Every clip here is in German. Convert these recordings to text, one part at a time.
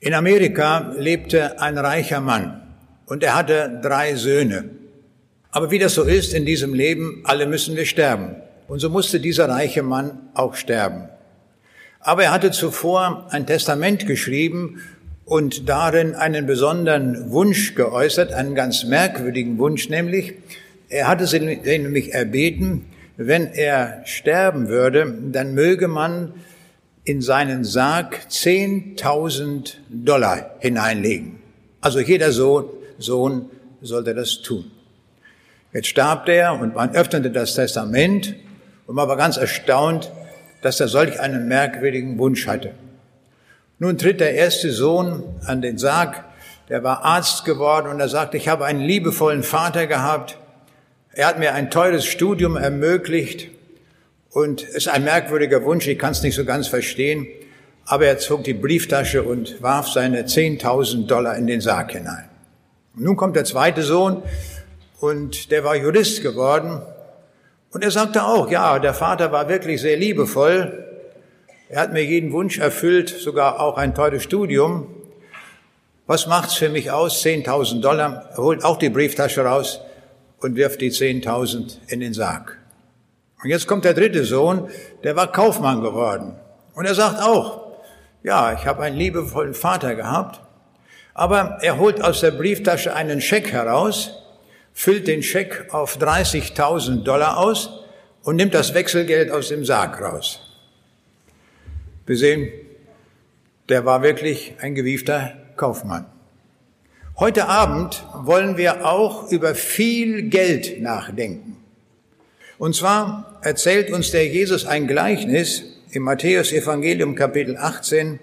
In Amerika lebte ein reicher Mann und er hatte drei Söhne. Aber wie das so ist in diesem Leben, alle müssen wir sterben. Und so musste dieser reiche Mann auch sterben. Aber er hatte zuvor ein Testament geschrieben und darin einen besonderen Wunsch geäußert, einen ganz merkwürdigen Wunsch, nämlich er hatte sie nämlich erbeten, wenn er sterben würde, dann möge man in seinen Sarg 10.000 Dollar hineinlegen. Also jeder Sohn, Sohn sollte das tun. Jetzt starb er und man öffnete das Testament und man war ganz erstaunt, dass er solch einen merkwürdigen Wunsch hatte. Nun tritt der erste Sohn an den Sarg, der war Arzt geworden und er sagte, ich habe einen liebevollen Vater gehabt, er hat mir ein teures Studium ermöglicht und es ist ein merkwürdiger Wunsch, ich kann es nicht so ganz verstehen, aber er zog die Brieftasche und warf seine 10.000 Dollar in den Sarg hinein. Und nun kommt der zweite Sohn und der war Jurist geworden und er sagte auch, ja, der Vater war wirklich sehr liebevoll, er hat mir jeden Wunsch erfüllt, sogar auch ein teures Studium. Was macht's für mich aus? 10.000 Dollar. Er holt auch die Brieftasche raus und wirft die 10.000 in den Sarg. Und jetzt kommt der dritte Sohn, der war Kaufmann geworden. Und er sagt auch, ja, ich habe einen liebevollen Vater gehabt, aber er holt aus der Brieftasche einen Scheck heraus, füllt den Scheck auf 30.000 Dollar aus und nimmt das Wechselgeld aus dem Sarg raus. Wir sehen, der war wirklich ein gewiefter Kaufmann. Heute Abend wollen wir auch über viel Geld nachdenken. Und zwar erzählt uns der Jesus ein Gleichnis im Matthäus Evangelium Kapitel 18.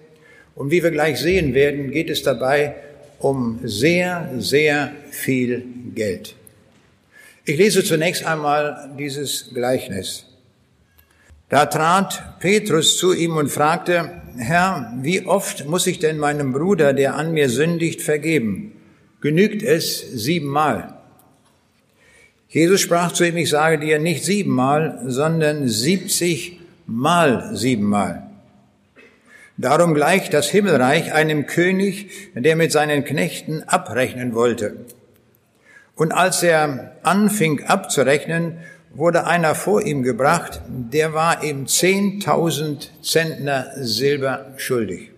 Und wie wir gleich sehen werden, geht es dabei um sehr, sehr viel Geld. Ich lese zunächst einmal dieses Gleichnis. Da trat Petrus zu ihm und fragte, Herr, wie oft muss ich denn meinem Bruder, der an mir sündigt, vergeben? Genügt es siebenmal? Jesus sprach zu ihm, ich sage dir nicht siebenmal, sondern siebzig mal siebenmal. Darum gleicht das Himmelreich einem König, der mit seinen Knechten abrechnen wollte. Und als er anfing abzurechnen, wurde einer vor ihm gebracht, der war ihm zehntausend Zentner Silber schuldig.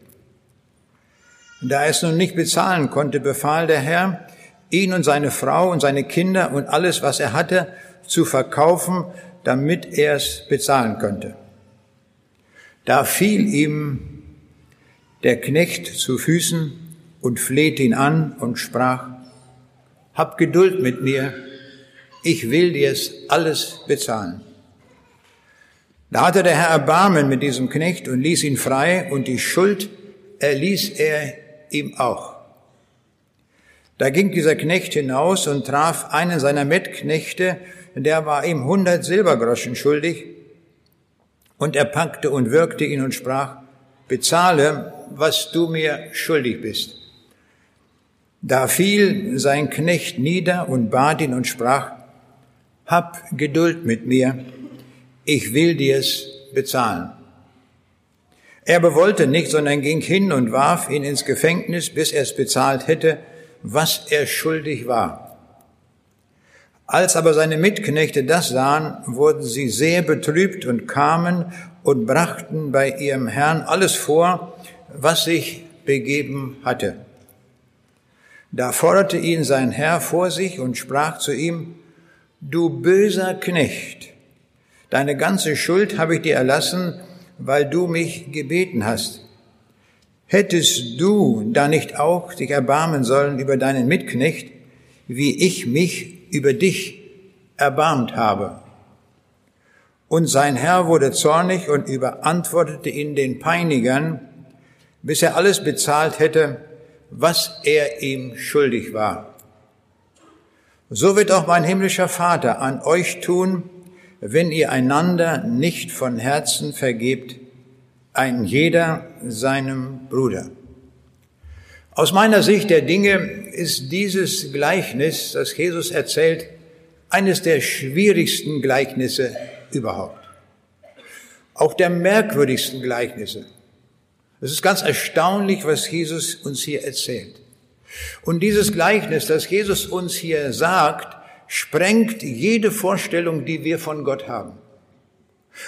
Da er es nun nicht bezahlen konnte, befahl der Herr, ihn und seine Frau und seine Kinder und alles, was er hatte, zu verkaufen, damit er es bezahlen könnte. Da fiel ihm der Knecht zu Füßen und flehte ihn an und sprach, Hab Geduld mit mir, ich will dir es alles bezahlen. Da hatte der Herr Erbarmen mit diesem Knecht und ließ ihn frei und die Schuld erließ er ihm auch. Da ging dieser Knecht hinaus und traf einen seiner Mitknechte, der war ihm hundert Silbergroschen schuldig, und er packte und würgte ihn und sprach, bezahle, was du mir schuldig bist. Da fiel sein Knecht nieder und bat ihn und sprach, hab Geduld mit mir, ich will dir's bezahlen. Er bewollte nicht, sondern ging hin und warf ihn ins Gefängnis, bis er es bezahlt hätte, was er schuldig war. Als aber seine Mitknechte das sahen, wurden sie sehr betrübt und kamen und brachten bei ihrem Herrn alles vor, was sich begeben hatte. Da forderte ihn sein Herr vor sich und sprach zu ihm, Du böser Knecht, deine ganze Schuld habe ich dir erlassen, weil du mich gebeten hast. Hättest du da nicht auch dich erbarmen sollen über deinen Mitknecht, wie ich mich über dich erbarmt habe? Und sein Herr wurde zornig und überantwortete ihn den Peinigern, bis er alles bezahlt hätte, was er ihm schuldig war. So wird auch mein himmlischer Vater an euch tun, wenn ihr einander nicht von Herzen vergebt, ein jeder seinem Bruder. Aus meiner Sicht der Dinge ist dieses Gleichnis, das Jesus erzählt, eines der schwierigsten Gleichnisse überhaupt. Auch der merkwürdigsten Gleichnisse. Es ist ganz erstaunlich, was Jesus uns hier erzählt. Und dieses Gleichnis, das Jesus uns hier sagt, sprengt jede Vorstellung, die wir von Gott haben.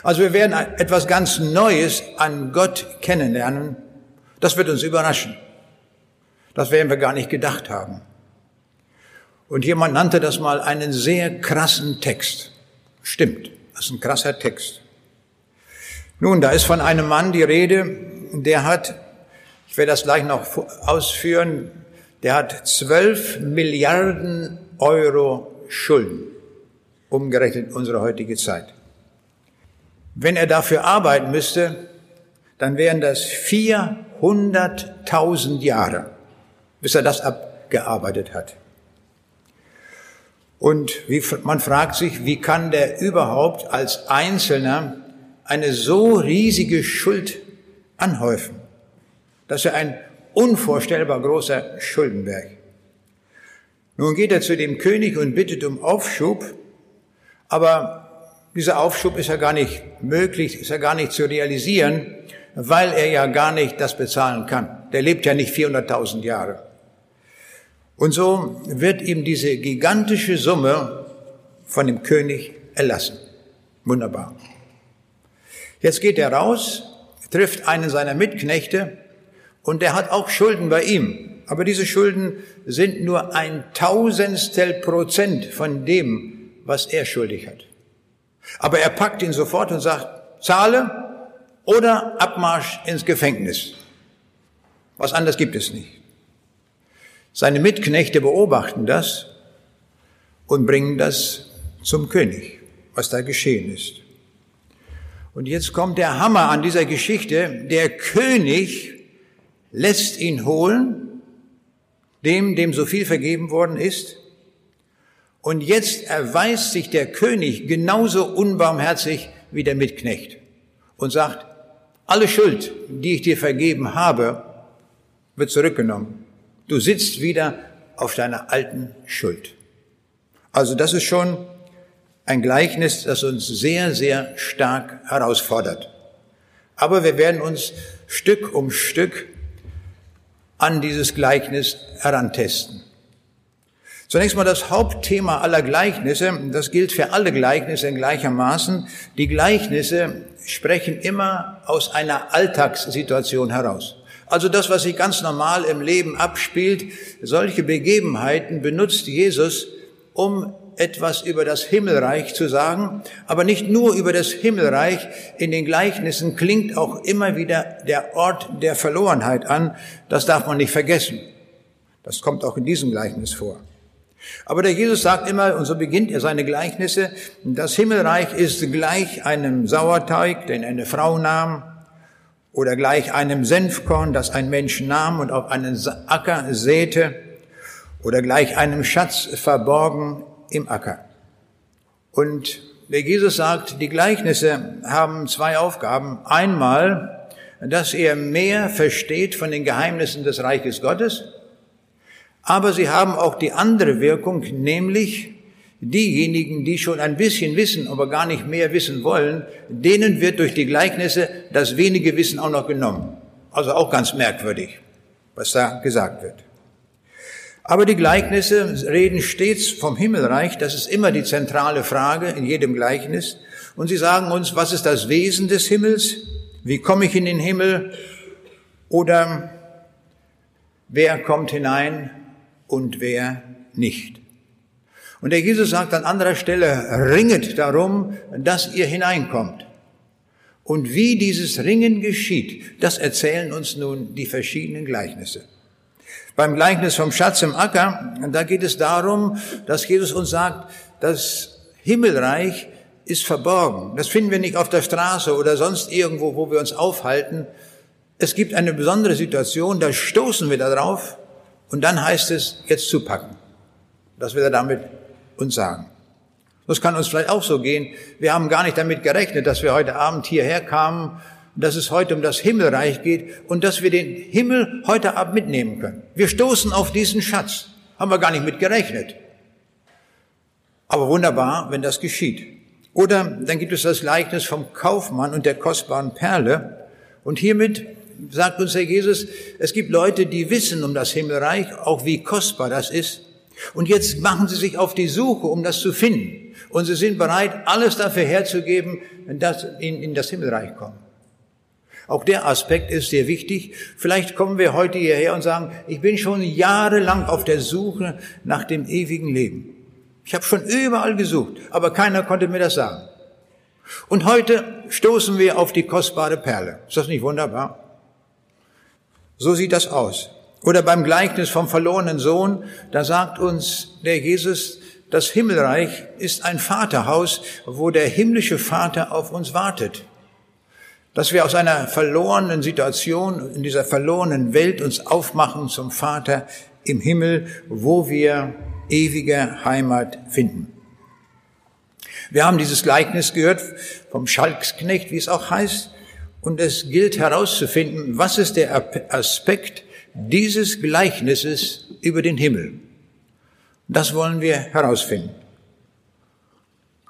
Also wir werden etwas ganz Neues an Gott kennenlernen. Das wird uns überraschen. Das werden wir gar nicht gedacht haben. Und jemand nannte das mal einen sehr krassen Text. Stimmt, das ist ein krasser Text. Nun, da ist von einem Mann die Rede, der hat, ich werde das gleich noch ausführen, der hat zwölf Milliarden Euro Schulden, umgerechnet in unsere heutige Zeit. Wenn er dafür arbeiten müsste, dann wären das 400.000 Jahre, bis er das abgearbeitet hat. Und wie, man fragt sich, wie kann der überhaupt als Einzelner eine so riesige Schuld anhäufen? Das ist ja ein unvorstellbar großer Schuldenberg. Nun geht er zu dem König und bittet um Aufschub, aber dieser Aufschub ist ja gar nicht möglich, ist ja gar nicht zu realisieren, weil er ja gar nicht das bezahlen kann. Der lebt ja nicht 400.000 Jahre. Und so wird ihm diese gigantische Summe von dem König erlassen. Wunderbar. Jetzt geht er raus, trifft einen seiner Mitknechte und der hat auch Schulden bei ihm. Aber diese Schulden sind nur ein Tausendstel Prozent von dem, was er schuldig hat. Aber er packt ihn sofort und sagt, zahle oder Abmarsch ins Gefängnis. Was anderes gibt es nicht. Seine Mitknechte beobachten das und bringen das zum König, was da geschehen ist. Und jetzt kommt der Hammer an dieser Geschichte. Der König lässt ihn holen, dem, dem so viel vergeben worden ist. Und jetzt erweist sich der König genauso unbarmherzig wie der Mitknecht und sagt, alle Schuld, die ich dir vergeben habe, wird zurückgenommen. Du sitzt wieder auf deiner alten Schuld. Also das ist schon ein Gleichnis, das uns sehr, sehr stark herausfordert. Aber wir werden uns Stück um Stück an dieses Gleichnis herantesten. Zunächst mal das Hauptthema aller Gleichnisse, das gilt für alle Gleichnisse in gleichermaßen. Die Gleichnisse sprechen immer aus einer Alltagssituation heraus. Also das, was sich ganz normal im Leben abspielt, solche Begebenheiten benutzt Jesus, um etwas über das Himmelreich zu sagen, aber nicht nur über das Himmelreich. In den Gleichnissen klingt auch immer wieder der Ort der Verlorenheit an. Das darf man nicht vergessen. Das kommt auch in diesem Gleichnis vor. Aber der Jesus sagt immer, und so beginnt er seine Gleichnisse, das Himmelreich ist gleich einem Sauerteig, den eine Frau nahm, oder gleich einem Senfkorn, das ein Mensch nahm und auf einen Acker säte, oder gleich einem Schatz verborgen im Acker. Und der Jesus sagt, die Gleichnisse haben zwei Aufgaben. Einmal, dass er mehr versteht von den Geheimnissen des Reiches Gottes, aber sie haben auch die andere Wirkung, nämlich diejenigen, die schon ein bisschen wissen, aber gar nicht mehr wissen wollen, denen wird durch die Gleichnisse das wenige Wissen auch noch genommen. Also auch ganz merkwürdig, was da gesagt wird. Aber die Gleichnisse reden stets vom Himmelreich, das ist immer die zentrale Frage in jedem Gleichnis. Und sie sagen uns, was ist das Wesen des Himmels? Wie komme ich in den Himmel? Oder wer kommt hinein und wer nicht? Und der Jesus sagt an anderer Stelle, ringet darum, dass ihr hineinkommt. Und wie dieses Ringen geschieht, das erzählen uns nun die verschiedenen Gleichnisse. Beim Gleichnis vom Schatz im Acker, da geht es darum, dass Jesus uns sagt, das Himmelreich ist verborgen. Das finden wir nicht auf der Straße oder sonst irgendwo, wo wir uns aufhalten. Es gibt eine besondere Situation, da stoßen wir da drauf und dann heißt es, jetzt zupacken. Das will er damit uns sagen. Das kann uns vielleicht auch so gehen. Wir haben gar nicht damit gerechnet, dass wir heute Abend hierher kamen, dass es heute um das Himmelreich geht und dass wir den Himmel heute Abend mitnehmen können. Wir stoßen auf diesen Schatz. Haben wir gar nicht mit gerechnet. Aber wunderbar, wenn das geschieht. Oder dann gibt es das Gleichnis vom Kaufmann und der kostbaren Perle. Und hiermit sagt uns Herr Jesus, es gibt Leute, die wissen um das Himmelreich, auch wie kostbar das ist. Und jetzt machen sie sich auf die Suche, um das zu finden. Und sie sind bereit, alles dafür herzugeben, dass in, in das Himmelreich kommen. Auch der Aspekt ist sehr wichtig. Vielleicht kommen wir heute hierher und sagen, ich bin schon jahrelang auf der Suche nach dem ewigen Leben. Ich habe schon überall gesucht, aber keiner konnte mir das sagen. Und heute stoßen wir auf die kostbare Perle. Ist das nicht wunderbar? So sieht das aus. Oder beim Gleichnis vom verlorenen Sohn, da sagt uns der Jesus, das Himmelreich ist ein Vaterhaus, wo der himmlische Vater auf uns wartet. Dass wir aus einer verlorenen Situation, in dieser verlorenen Welt uns aufmachen zum Vater im Himmel, wo wir ewige Heimat finden. Wir haben dieses Gleichnis gehört vom Schalksknecht, wie es auch heißt, und es gilt herauszufinden, was ist der Aspekt dieses Gleichnisses über den Himmel. Das wollen wir herausfinden.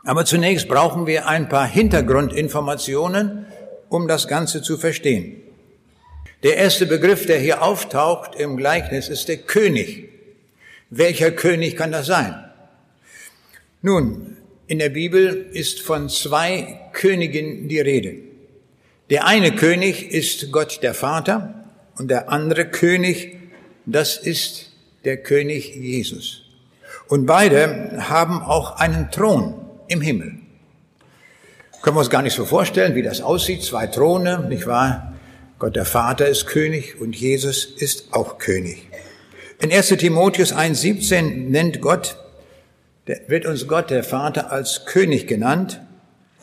Aber zunächst brauchen wir ein paar Hintergrundinformationen, um das Ganze zu verstehen. Der erste Begriff, der hier auftaucht im Gleichnis, ist der König. Welcher König kann das sein? Nun, in der Bibel ist von zwei Königen die Rede. Der eine König ist Gott der Vater und der andere König, das ist der König Jesus. Und beide haben auch einen Thron im Himmel. Können wir uns gar nicht so vorstellen, wie das aussieht. Zwei Throne, nicht wahr? Gott der Vater ist König und Jesus ist auch König. In 1 Timotheus 1.17 nennt Gott, wird uns Gott der Vater als König genannt,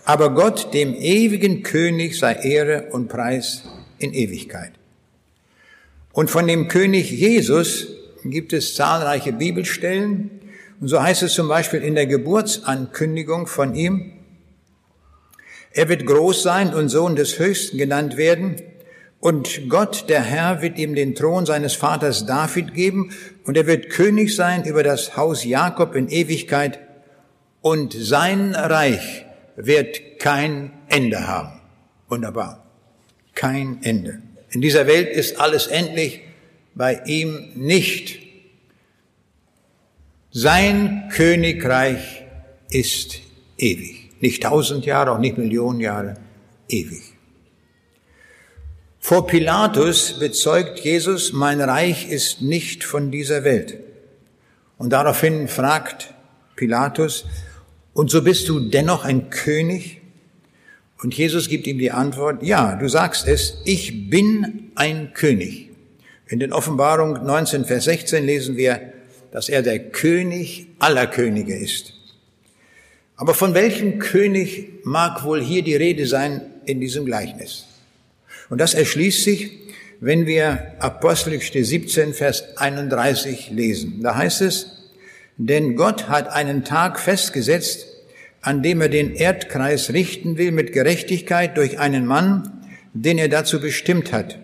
aber Gott, dem ewigen König, sei Ehre und Preis in Ewigkeit. Und von dem König Jesus gibt es zahlreiche Bibelstellen. Und so heißt es zum Beispiel in der Geburtsankündigung von ihm, er wird groß sein und Sohn des Höchsten genannt werden. Und Gott, der Herr, wird ihm den Thron seines Vaters David geben und er wird König sein über das Haus Jakob in Ewigkeit und sein Reich wird kein Ende haben. Wunderbar. Kein Ende. In dieser Welt ist alles endlich, bei ihm nicht. Sein Königreich ist ewig. Nicht tausend Jahre, auch nicht Millionen Jahre, ewig. Vor Pilatus bezeugt Jesus, mein Reich ist nicht von dieser Welt. Und daraufhin fragt Pilatus, und so bist du dennoch ein König? Und Jesus gibt ihm die Antwort, ja, du sagst es, ich bin ein König. In den Offenbarung 19, Vers 16 lesen wir, dass er der König aller Könige ist. Aber von welchem König mag wohl hier die Rede sein in diesem Gleichnis? Und das erschließt sich, wenn wir Apostelgeschichte 17, Vers 31 lesen. Da heißt es, denn Gott hat einen Tag festgesetzt, an dem er den Erdkreis richten will mit Gerechtigkeit durch einen Mann, den er dazu bestimmt hat,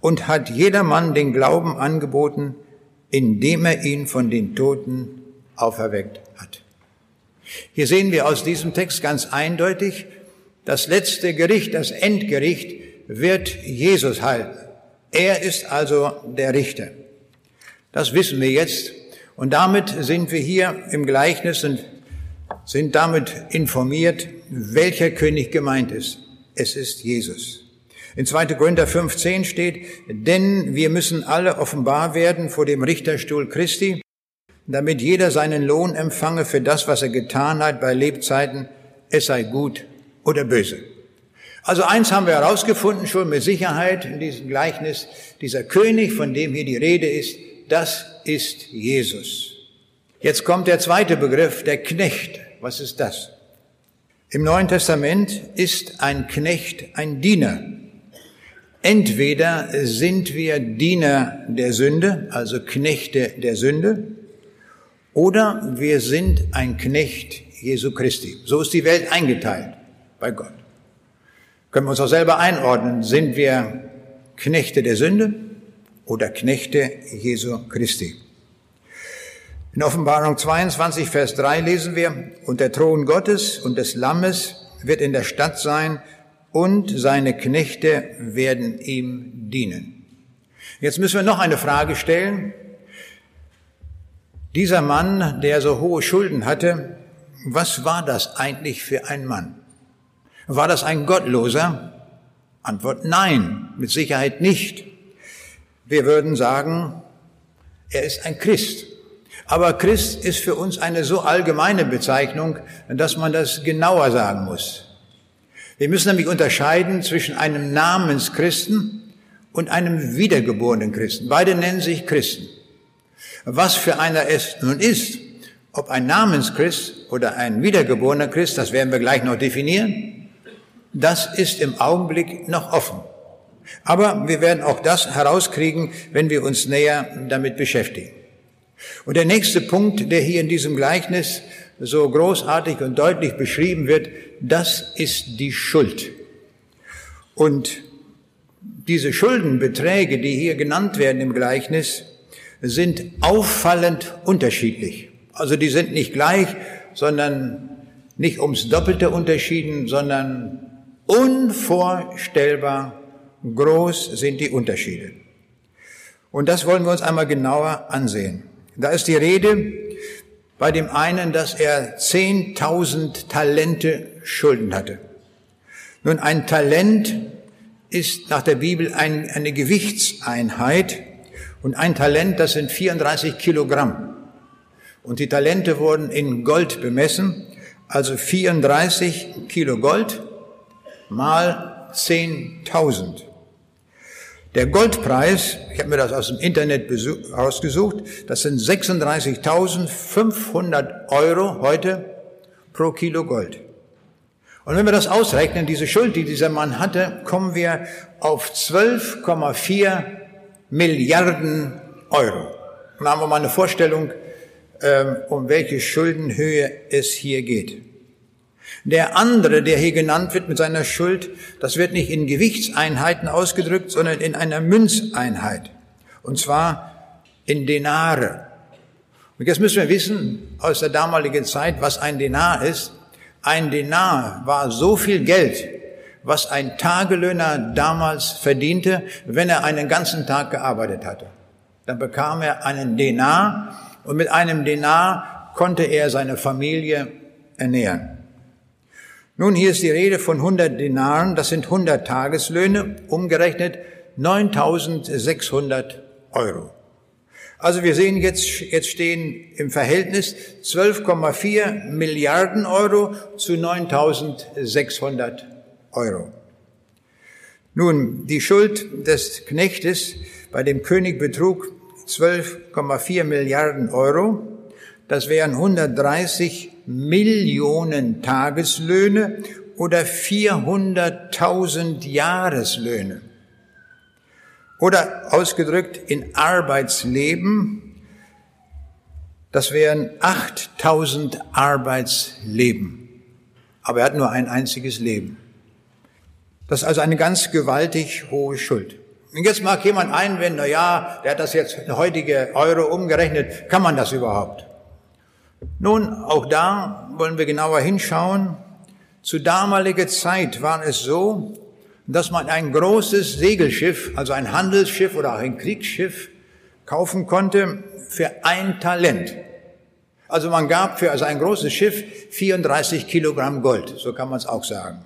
und hat jedermann den Glauben angeboten, indem er ihn von den Toten auferweckt hat. Hier sehen wir aus diesem Text ganz eindeutig, das letzte Gericht, das Endgericht wird Jesus halten. Er ist also der Richter. Das wissen wir jetzt. Und damit sind wir hier im Gleichnis und sind damit informiert, welcher König gemeint ist. Es ist Jesus. In 2. Korinther 15 steht, denn wir müssen alle offenbar werden vor dem Richterstuhl Christi, damit jeder seinen Lohn empfange für das, was er getan hat bei Lebzeiten, es sei gut oder böse. Also eins haben wir herausgefunden, schon mit Sicherheit in diesem Gleichnis, dieser König, von dem hier die Rede ist, das ist Jesus. Jetzt kommt der zweite Begriff, der Knecht. Was ist das? Im Neuen Testament ist ein Knecht ein Diener. Entweder sind wir Diener der Sünde, also Knechte der Sünde, oder wir sind ein Knecht Jesu Christi. So ist die Welt eingeteilt bei Gott. Können wir uns auch selber einordnen. Sind wir Knechte der Sünde oder Knechte Jesu Christi? In Offenbarung 22, Vers 3 lesen wir, und der Thron Gottes und des Lammes wird in der Stadt sein, und seine Knechte werden ihm dienen. Jetzt müssen wir noch eine Frage stellen. Dieser Mann, der so hohe Schulden hatte, was war das eigentlich für ein Mann? War das ein Gottloser? Antwort nein, mit Sicherheit nicht. Wir würden sagen, er ist ein Christ. Aber Christ ist für uns eine so allgemeine Bezeichnung, dass man das genauer sagen muss. Wir müssen nämlich unterscheiden zwischen einem Namenschristen und einem wiedergeborenen Christen. Beide nennen sich Christen. Was für einer es nun ist, ob ein Namenschrist oder ein wiedergeborener Christ, das werden wir gleich noch definieren, das ist im Augenblick noch offen. Aber wir werden auch das herauskriegen, wenn wir uns näher damit beschäftigen. Und der nächste Punkt, der hier in diesem Gleichnis so großartig und deutlich beschrieben wird, das ist die Schuld. Und diese Schuldenbeträge, die hier genannt werden im Gleichnis, sind auffallend unterschiedlich. Also die sind nicht gleich, sondern nicht ums Doppelte unterschieden, sondern unvorstellbar groß sind die Unterschiede. Und das wollen wir uns einmal genauer ansehen. Da ist die Rede bei dem einen, dass er 10.000 Talente Schulden hatte. Nun, ein Talent ist nach der Bibel ein, eine Gewichtseinheit und ein Talent, das sind 34 Kilogramm. Und die Talente wurden in Gold bemessen, also 34 Kilo Gold mal 10.000. Der Goldpreis, ich habe mir das aus dem Internet ausgesucht, das sind 36.500 Euro heute pro Kilo Gold. Und wenn wir das ausrechnen, diese Schuld, die dieser Mann hatte, kommen wir auf 12,4 Milliarden Euro. Und da haben wir mal eine Vorstellung, ähm, um welche Schuldenhöhe es hier geht. Der andere, der hier genannt wird mit seiner Schuld, das wird nicht in Gewichtseinheiten ausgedrückt, sondern in einer Münzeinheit. Und zwar in Denare. Und jetzt müssen wir wissen aus der damaligen Zeit, was ein Denar ist. Ein Denar war so viel Geld, was ein Tagelöhner damals verdiente, wenn er einen ganzen Tag gearbeitet hatte. Dann bekam er einen Denar und mit einem Denar konnte er seine Familie ernähren. Nun, hier ist die Rede von 100 Denaren, das sind 100 Tageslöhne, umgerechnet 9600 Euro. Also wir sehen jetzt, jetzt stehen im Verhältnis 12,4 Milliarden Euro zu 9600 Euro. Nun, die Schuld des Knechtes bei dem König betrug 12,4 Milliarden Euro. Das wären 130 Millionen Tageslöhne oder 400.000 Jahreslöhne. Oder ausgedrückt in Arbeitsleben, das wären 8000 Arbeitsleben. Aber er hat nur ein einziges Leben. Das ist also eine ganz gewaltig hohe Schuld. Und jetzt mag jemand einwenden, na ja, der hat das jetzt heutige Euro umgerechnet. Kann man das überhaupt? Nun, auch da wollen wir genauer hinschauen. Zu damaliger Zeit war es so, dass man ein großes Segelschiff, also ein Handelsschiff oder auch ein Kriegsschiff kaufen konnte für ein Talent. Also man gab für also ein großes Schiff 34 Kilogramm Gold, so kann man es auch sagen.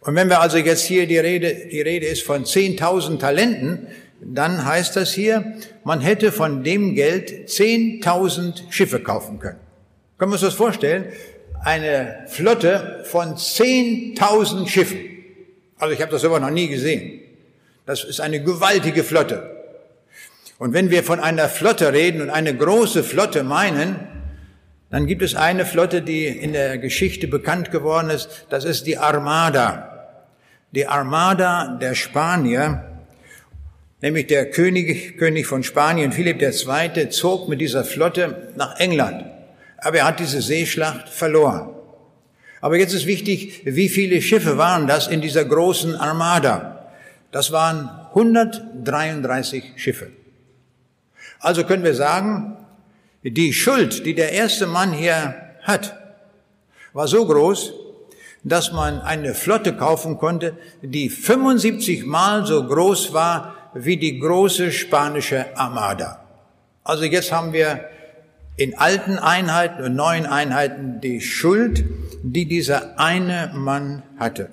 Und wenn wir also jetzt hier die Rede, die Rede ist von 10.000 Talenten, dann heißt das hier, man hätte von dem Geld 10.000 Schiffe kaufen können. Können wir uns das vorstellen? Eine Flotte von 10.000 Schiffen. Also ich habe das aber noch nie gesehen. Das ist eine gewaltige Flotte. Und wenn wir von einer Flotte reden und eine große Flotte meinen, dann gibt es eine Flotte, die in der Geschichte bekannt geworden ist. Das ist die Armada. Die Armada der Spanier nämlich der König, König von Spanien, Philipp II., zog mit dieser Flotte nach England. Aber er hat diese Seeschlacht verloren. Aber jetzt ist wichtig, wie viele Schiffe waren das in dieser großen Armada? Das waren 133 Schiffe. Also können wir sagen, die Schuld, die der erste Mann hier hat, war so groß, dass man eine Flotte kaufen konnte, die 75 Mal so groß war wie die große spanische Armada. Also jetzt haben wir in alten Einheiten und neuen Einheiten die Schuld, die dieser eine Mann hatte.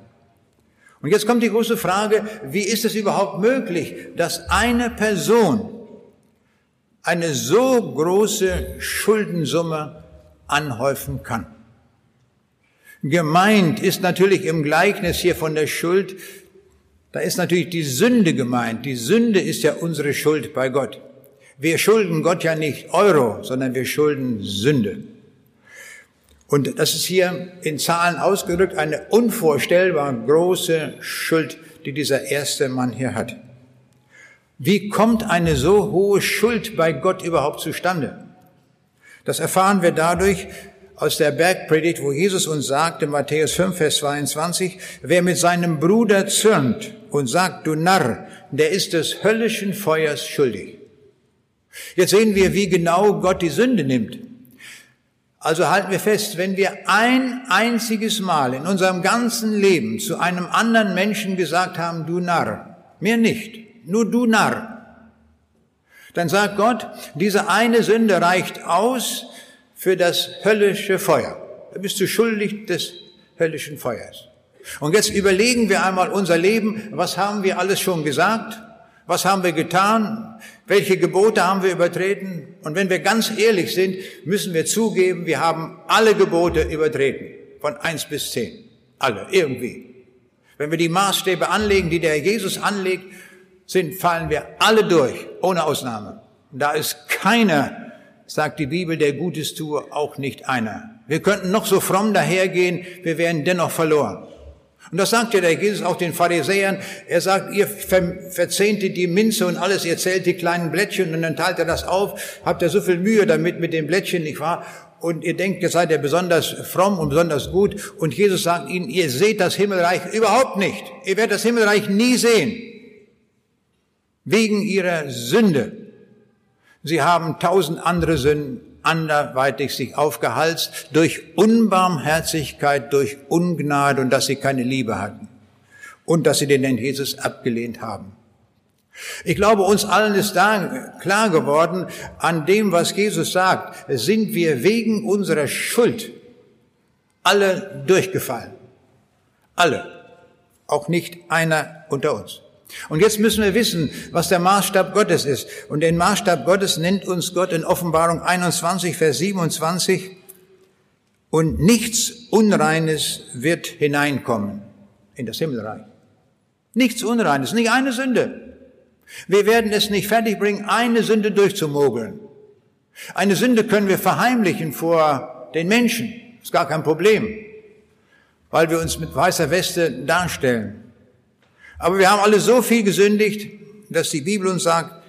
Und jetzt kommt die große Frage, wie ist es überhaupt möglich, dass eine Person eine so große Schuldensumme anhäufen kann? Gemeint ist natürlich im Gleichnis hier von der Schuld, da ist natürlich die Sünde gemeint. Die Sünde ist ja unsere Schuld bei Gott. Wir schulden Gott ja nicht Euro, sondern wir schulden Sünde. Und das ist hier in Zahlen ausgedrückt eine unvorstellbar große Schuld, die dieser erste Mann hier hat. Wie kommt eine so hohe Schuld bei Gott überhaupt zustande? Das erfahren wir dadurch, aus der Bergpredigt, wo Jesus uns sagte, Matthäus 5, Vers 22, wer mit seinem Bruder zürnt und sagt, du Narr, der ist des höllischen Feuers schuldig. Jetzt sehen wir, wie genau Gott die Sünde nimmt. Also halten wir fest, wenn wir ein einziges Mal in unserem ganzen Leben zu einem anderen Menschen gesagt haben, du Narr, mehr nicht, nur du Narr, dann sagt Gott, diese eine Sünde reicht aus, für das höllische Feuer. Da bist du schuldig des höllischen Feuers. Und jetzt überlegen wir einmal unser Leben, was haben wir alles schon gesagt? Was haben wir getan? Welche Gebote haben wir übertreten? Und wenn wir ganz ehrlich sind, müssen wir zugeben, wir haben alle Gebote übertreten. Von eins bis zehn. Alle. Irgendwie. Wenn wir die Maßstäbe anlegen, die der Jesus anlegt, sind, fallen wir alle durch. Ohne Ausnahme. Da ist keiner, sagt die Bibel, der Gutes tue, auch nicht einer. Wir könnten noch so fromm dahergehen, wir wären dennoch verloren. Und das sagt ja der Jesus auch den Pharisäern. Er sagt, ihr verzehntet die Minze und alles, ihr zählt die kleinen Blättchen und dann teilt er das auf. Habt ihr so viel Mühe damit mit den Blättchen, nicht wahr? Und ihr denkt, ihr seid ja besonders fromm und besonders gut. Und Jesus sagt ihnen, ihr seht das Himmelreich überhaupt nicht. Ihr werdet das Himmelreich nie sehen. Wegen ihrer Sünde. Sie haben tausend andere Sünden anderweitig sich aufgehalst durch Unbarmherzigkeit, durch Ungnade und dass sie keine Liebe hatten und dass sie den Herrn Jesus abgelehnt haben. Ich glaube, uns allen ist da klar geworden, an dem, was Jesus sagt, sind wir wegen unserer Schuld alle durchgefallen. Alle. Auch nicht einer unter uns. Und jetzt müssen wir wissen, was der Maßstab Gottes ist. Und den Maßstab Gottes nennt uns Gott in Offenbarung 21, Vers 27. Und nichts Unreines wird hineinkommen in das Himmelreich. Nichts Unreines, nicht eine Sünde. Wir werden es nicht fertigbringen, eine Sünde durchzumogeln. Eine Sünde können wir verheimlichen vor den Menschen. Ist gar kein Problem, weil wir uns mit weißer Weste darstellen. Aber wir haben alle so viel gesündigt, dass die Bibel uns sagt,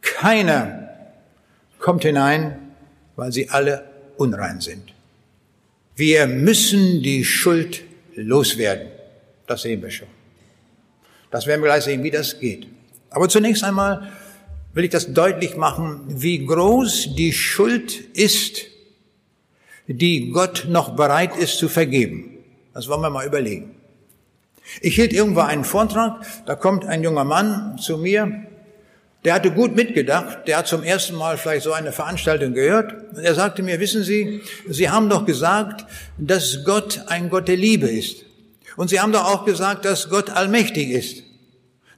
keiner kommt hinein, weil sie alle unrein sind. Wir müssen die Schuld loswerden. Das sehen wir schon. Das werden wir gleich sehen, wie das geht. Aber zunächst einmal will ich das deutlich machen, wie groß die Schuld ist, die Gott noch bereit ist zu vergeben. Das wollen wir mal überlegen. Ich hielt irgendwo einen Vortrag, da kommt ein junger Mann zu mir, der hatte gut mitgedacht, der hat zum ersten Mal vielleicht so eine Veranstaltung gehört. Und er sagte mir, wissen Sie, Sie haben doch gesagt, dass Gott ein Gott der Liebe ist. Und Sie haben doch auch gesagt, dass Gott allmächtig ist.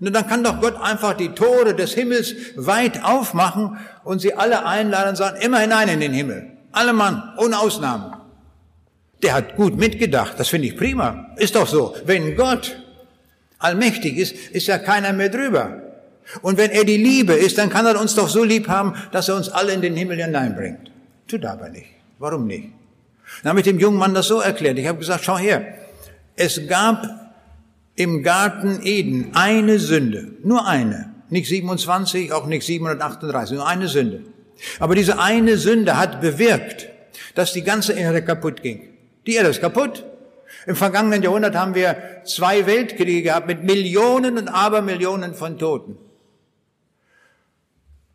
Nun, dann kann doch Gott einfach die Tore des Himmels weit aufmachen und Sie alle einladen und sagen, immer hinein in den Himmel. Alle Mann, ohne Ausnahme. Der hat gut mitgedacht. Das finde ich prima. Ist doch so. Wenn Gott allmächtig ist, ist ja keiner mehr drüber. Und wenn er die Liebe ist, dann kann er uns doch so lieb haben, dass er uns alle in den Himmel hineinbringt. Tut aber nicht. Warum nicht? Dann habe ich dem jungen Mann das so erklärt. Ich habe gesagt, schau her. Es gab im Garten Eden eine Sünde. Nur eine. Nicht 27, auch nicht 738. Nur eine Sünde. Aber diese eine Sünde hat bewirkt, dass die ganze Erde kaputt ging. Die Erde ist kaputt. Im vergangenen Jahrhundert haben wir zwei Weltkriege gehabt mit Millionen und Abermillionen von Toten.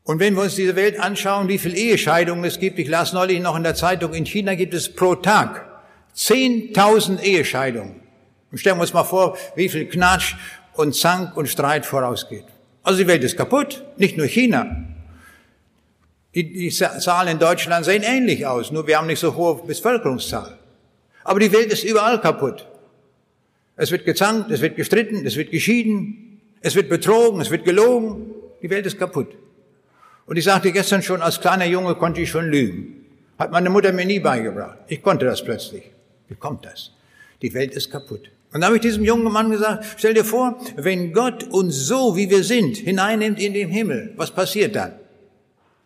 Und wenn wir uns diese Welt anschauen, wie viel Ehescheidungen es gibt, ich las neulich noch in der Zeitung, in China gibt es pro Tag 10.000 Ehescheidungen. Und stellen wir uns mal vor, wie viel Knatsch und Zank und Streit vorausgeht. Also die Welt ist kaputt, nicht nur China. Die, die Zahlen in Deutschland sehen ähnlich aus, nur wir haben nicht so hohe Bevölkerungszahl. Aber die Welt ist überall kaputt. Es wird gezankt, es wird gestritten, es wird geschieden, es wird betrogen, es wird gelogen. Die Welt ist kaputt. Und ich sagte gestern schon, als kleiner Junge konnte ich schon lügen. Hat meine Mutter mir nie beigebracht. Ich konnte das plötzlich. Wie kommt das? Die Welt ist kaputt. Und da habe ich diesem jungen Mann gesagt, stell dir vor, wenn Gott uns so, wie wir sind, hineinnimmt in den Himmel, was passiert dann?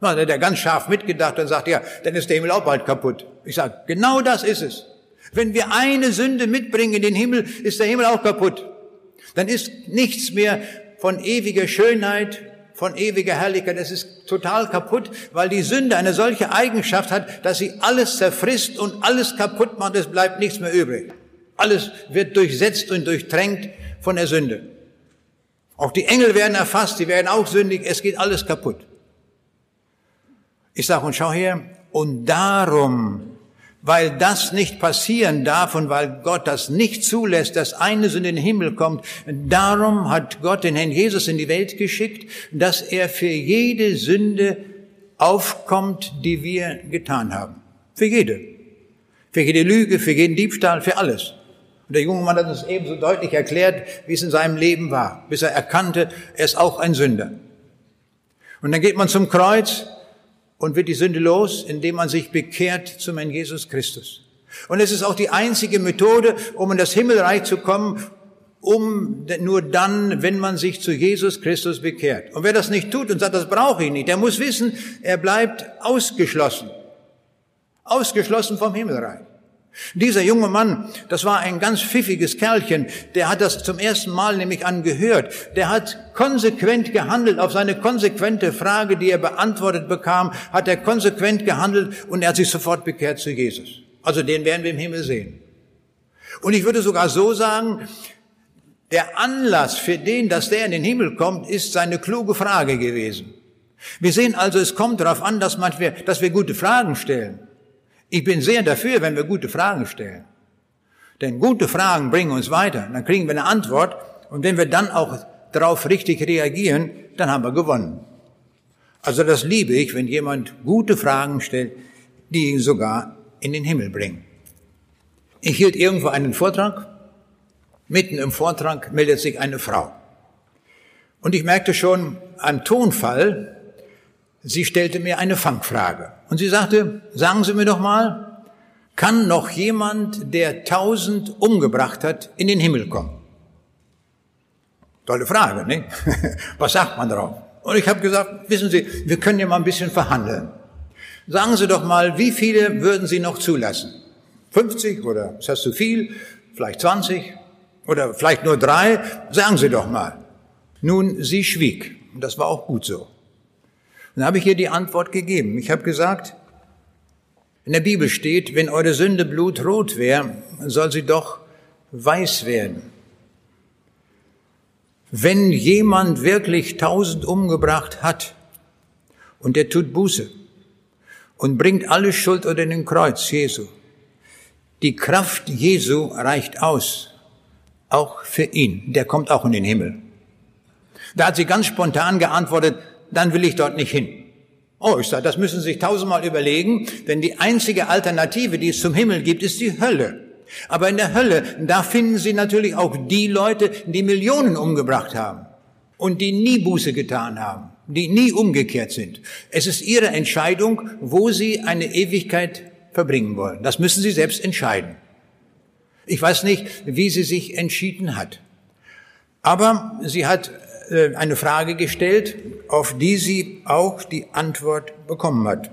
Na, der ganz scharf mitgedacht und sagt, ja, dann ist der Himmel auch bald kaputt. Ich sage, genau das ist es. Wenn wir eine Sünde mitbringen in den Himmel, ist der Himmel auch kaputt. Dann ist nichts mehr von ewiger Schönheit, von ewiger Herrlichkeit. Es ist total kaputt, weil die Sünde eine solche Eigenschaft hat, dass sie alles zerfrisst und alles kaputt macht. Es bleibt nichts mehr übrig. Alles wird durchsetzt und durchtränkt von der Sünde. Auch die Engel werden erfasst, die werden auch sündig. Es geht alles kaputt. Ich sage, und schau her, und darum weil das nicht passieren darf und weil Gott das nicht zulässt, dass eines in den Himmel kommt. Darum hat Gott den Herrn Jesus in die Welt geschickt, dass er für jede Sünde aufkommt, die wir getan haben. Für jede. Für jede Lüge, für jeden Diebstahl, für alles. Und der junge Mann hat uns ebenso deutlich erklärt, wie es in seinem Leben war, bis er erkannte, er ist auch ein Sünder. Und dann geht man zum Kreuz und wird die Sünde los, indem man sich bekehrt zum Herrn Jesus Christus. Und es ist auch die einzige Methode, um in das Himmelreich zu kommen, um nur dann, wenn man sich zu Jesus Christus bekehrt. Und wer das nicht tut und sagt, das brauche ich nicht, der muss wissen, er bleibt ausgeschlossen. Ausgeschlossen vom Himmelreich. Dieser junge Mann, das war ein ganz pfiffiges Kerlchen, der hat das zum ersten Mal nämlich angehört. Der hat konsequent gehandelt. Auf seine konsequente Frage, die er beantwortet bekam, hat er konsequent gehandelt und er hat sich sofort bekehrt zu Jesus. Also den werden wir im Himmel sehen. Und ich würde sogar so sagen, der Anlass für den, dass der in den Himmel kommt, ist seine kluge Frage gewesen. Wir sehen also, es kommt darauf an, dass, manchmal, dass wir gute Fragen stellen. Ich bin sehr dafür, wenn wir gute Fragen stellen. Denn gute Fragen bringen uns weiter. Dann kriegen wir eine Antwort. Und wenn wir dann auch darauf richtig reagieren, dann haben wir gewonnen. Also das liebe ich, wenn jemand gute Fragen stellt, die ihn sogar in den Himmel bringen. Ich hielt irgendwo einen Vortrag. Mitten im Vortrag meldet sich eine Frau. Und ich merkte schon am Tonfall, sie stellte mir eine Fangfrage. Und sie sagte, sagen Sie mir doch mal, kann noch jemand, der tausend umgebracht hat, in den Himmel kommen? Tolle Frage, ne? Was sagt man darauf? Und ich habe gesagt, wissen Sie, wir können ja mal ein bisschen verhandeln. Sagen Sie doch mal, wie viele würden Sie noch zulassen? 50 oder ist das zu viel? Vielleicht 20 oder vielleicht nur drei? Sagen Sie doch mal. Nun, sie schwieg. Und das war auch gut so. Dann habe ich ihr die Antwort gegeben. Ich habe gesagt, in der Bibel steht, wenn eure Sünde blutrot wäre, soll sie doch weiß werden. Wenn jemand wirklich tausend umgebracht hat und der tut Buße und bringt alle Schuld unter den Kreuz Jesu, die Kraft Jesu reicht aus, auch für ihn. Der kommt auch in den Himmel. Da hat sie ganz spontan geantwortet, dann will ich dort nicht hin. Oh, ich sage, das müssen Sie sich tausendmal überlegen, denn die einzige Alternative, die es zum Himmel gibt, ist die Hölle. Aber in der Hölle, da finden Sie natürlich auch die Leute, die Millionen umgebracht haben und die nie Buße getan haben, die nie umgekehrt sind. Es ist Ihre Entscheidung, wo Sie eine Ewigkeit verbringen wollen. Das müssen Sie selbst entscheiden. Ich weiß nicht, wie sie sich entschieden hat. Aber sie hat eine Frage gestellt, auf die sie auch die Antwort bekommen hat.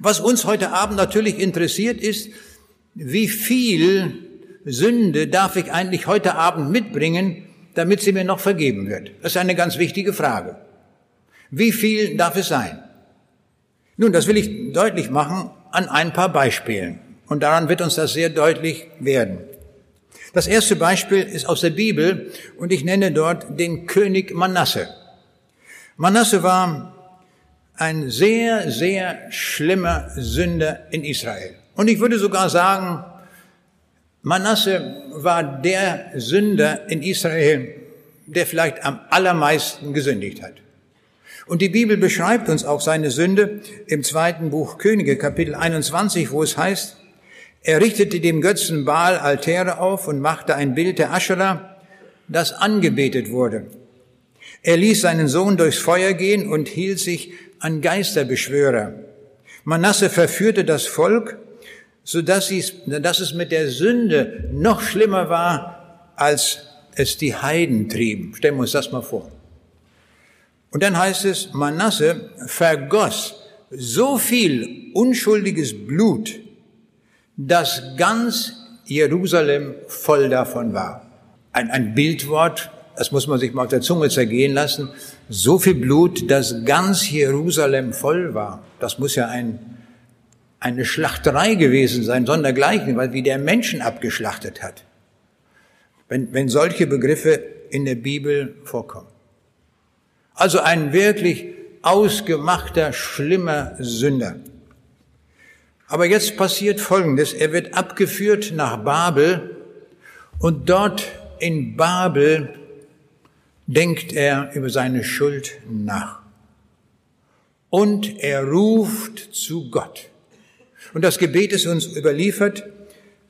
Was uns heute Abend natürlich interessiert ist, wie viel Sünde darf ich eigentlich heute Abend mitbringen, damit sie mir noch vergeben wird? Das ist eine ganz wichtige Frage. Wie viel darf es sein? Nun, das will ich deutlich machen an ein paar Beispielen. Und daran wird uns das sehr deutlich werden. Das erste Beispiel ist aus der Bibel und ich nenne dort den König Manasse. Manasse war ein sehr, sehr schlimmer Sünder in Israel. Und ich würde sogar sagen, Manasse war der Sünder in Israel, der vielleicht am allermeisten gesündigt hat. Und die Bibel beschreibt uns auch seine Sünde im zweiten Buch Könige, Kapitel 21, wo es heißt, er richtete dem Götzen Baal Altäre auf und machte ein Bild der Aschera, das angebetet wurde. Er ließ seinen Sohn durchs Feuer gehen und hielt sich an Geisterbeschwörer. Manasse verführte das Volk, so dass, es mit der Sünde noch schlimmer war, als es die Heiden trieben. Stellen wir uns das mal vor. Und dann heißt es, Manasse vergoss so viel unschuldiges Blut, dass ganz Jerusalem voll davon war. Ein, ein Bildwort, das muss man sich mal auf der Zunge zergehen lassen. So viel Blut, dass ganz Jerusalem voll war. Das muss ja ein, eine Schlachterei gewesen sein, sondergleichen, weil wie der Menschen abgeschlachtet hat. Wenn, wenn solche Begriffe in der Bibel vorkommen. Also ein wirklich ausgemachter, schlimmer Sünder. Aber jetzt passiert Folgendes. Er wird abgeführt nach Babel und dort in Babel denkt er über seine Schuld nach. Und er ruft zu Gott. Und das Gebet ist uns überliefert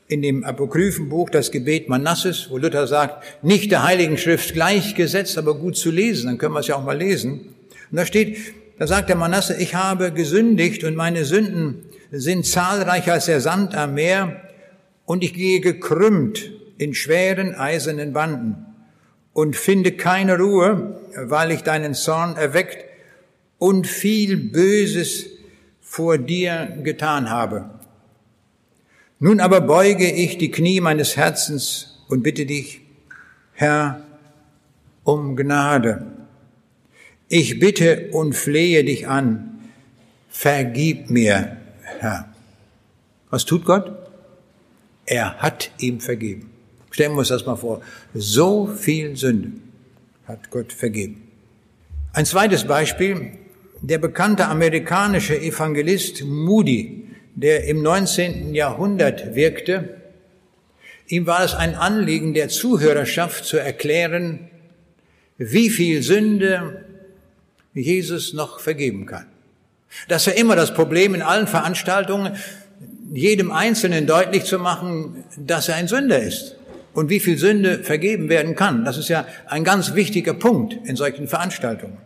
in dem Apokryphenbuch, das Gebet Manasses, wo Luther sagt, nicht der Heiligen Schrift gleichgesetzt, aber gut zu lesen, dann können wir es ja auch mal lesen. Und da steht, da sagt der Manasse, ich habe gesündigt und meine Sünden sind zahlreicher als der Sand am Meer und ich gehe gekrümmt in schweren eisernen Banden und finde keine Ruhe, weil ich deinen Zorn erweckt und viel Böses vor dir getan habe. Nun aber beuge ich die Knie meines Herzens und bitte dich, Herr, um Gnade. Ich bitte und flehe dich an, vergib mir, Herr. Was tut Gott? Er hat ihm vergeben. Stellen wir uns das mal vor. So viel Sünde hat Gott vergeben. Ein zweites Beispiel. Der bekannte amerikanische Evangelist Moody der im 19. Jahrhundert wirkte, ihm war es ein Anliegen der Zuhörerschaft zu erklären, wie viel Sünde Jesus noch vergeben kann. Das war immer das Problem in allen Veranstaltungen, jedem Einzelnen deutlich zu machen, dass er ein Sünder ist und wie viel Sünde vergeben werden kann. Das ist ja ein ganz wichtiger Punkt in solchen Veranstaltungen.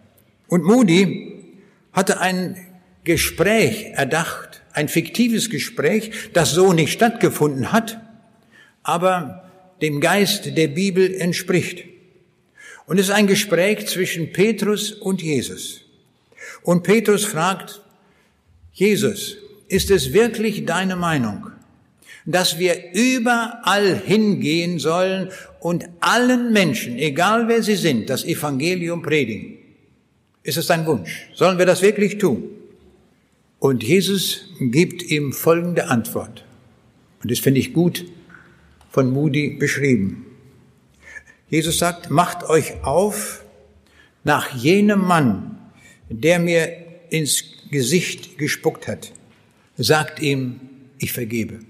Und Moody hatte ein Gespräch erdacht ein fiktives Gespräch, das so nicht stattgefunden hat, aber dem Geist der Bibel entspricht. Und es ist ein Gespräch zwischen Petrus und Jesus. Und Petrus fragt, Jesus, ist es wirklich deine Meinung, dass wir überall hingehen sollen und allen Menschen, egal wer sie sind, das Evangelium predigen? Ist es dein Wunsch? Sollen wir das wirklich tun? Und Jesus gibt ihm folgende Antwort. Und das finde ich gut von Moody beschrieben. Jesus sagt, macht euch auf nach jenem Mann, der mir ins Gesicht gespuckt hat. Sagt ihm, ich vergebe.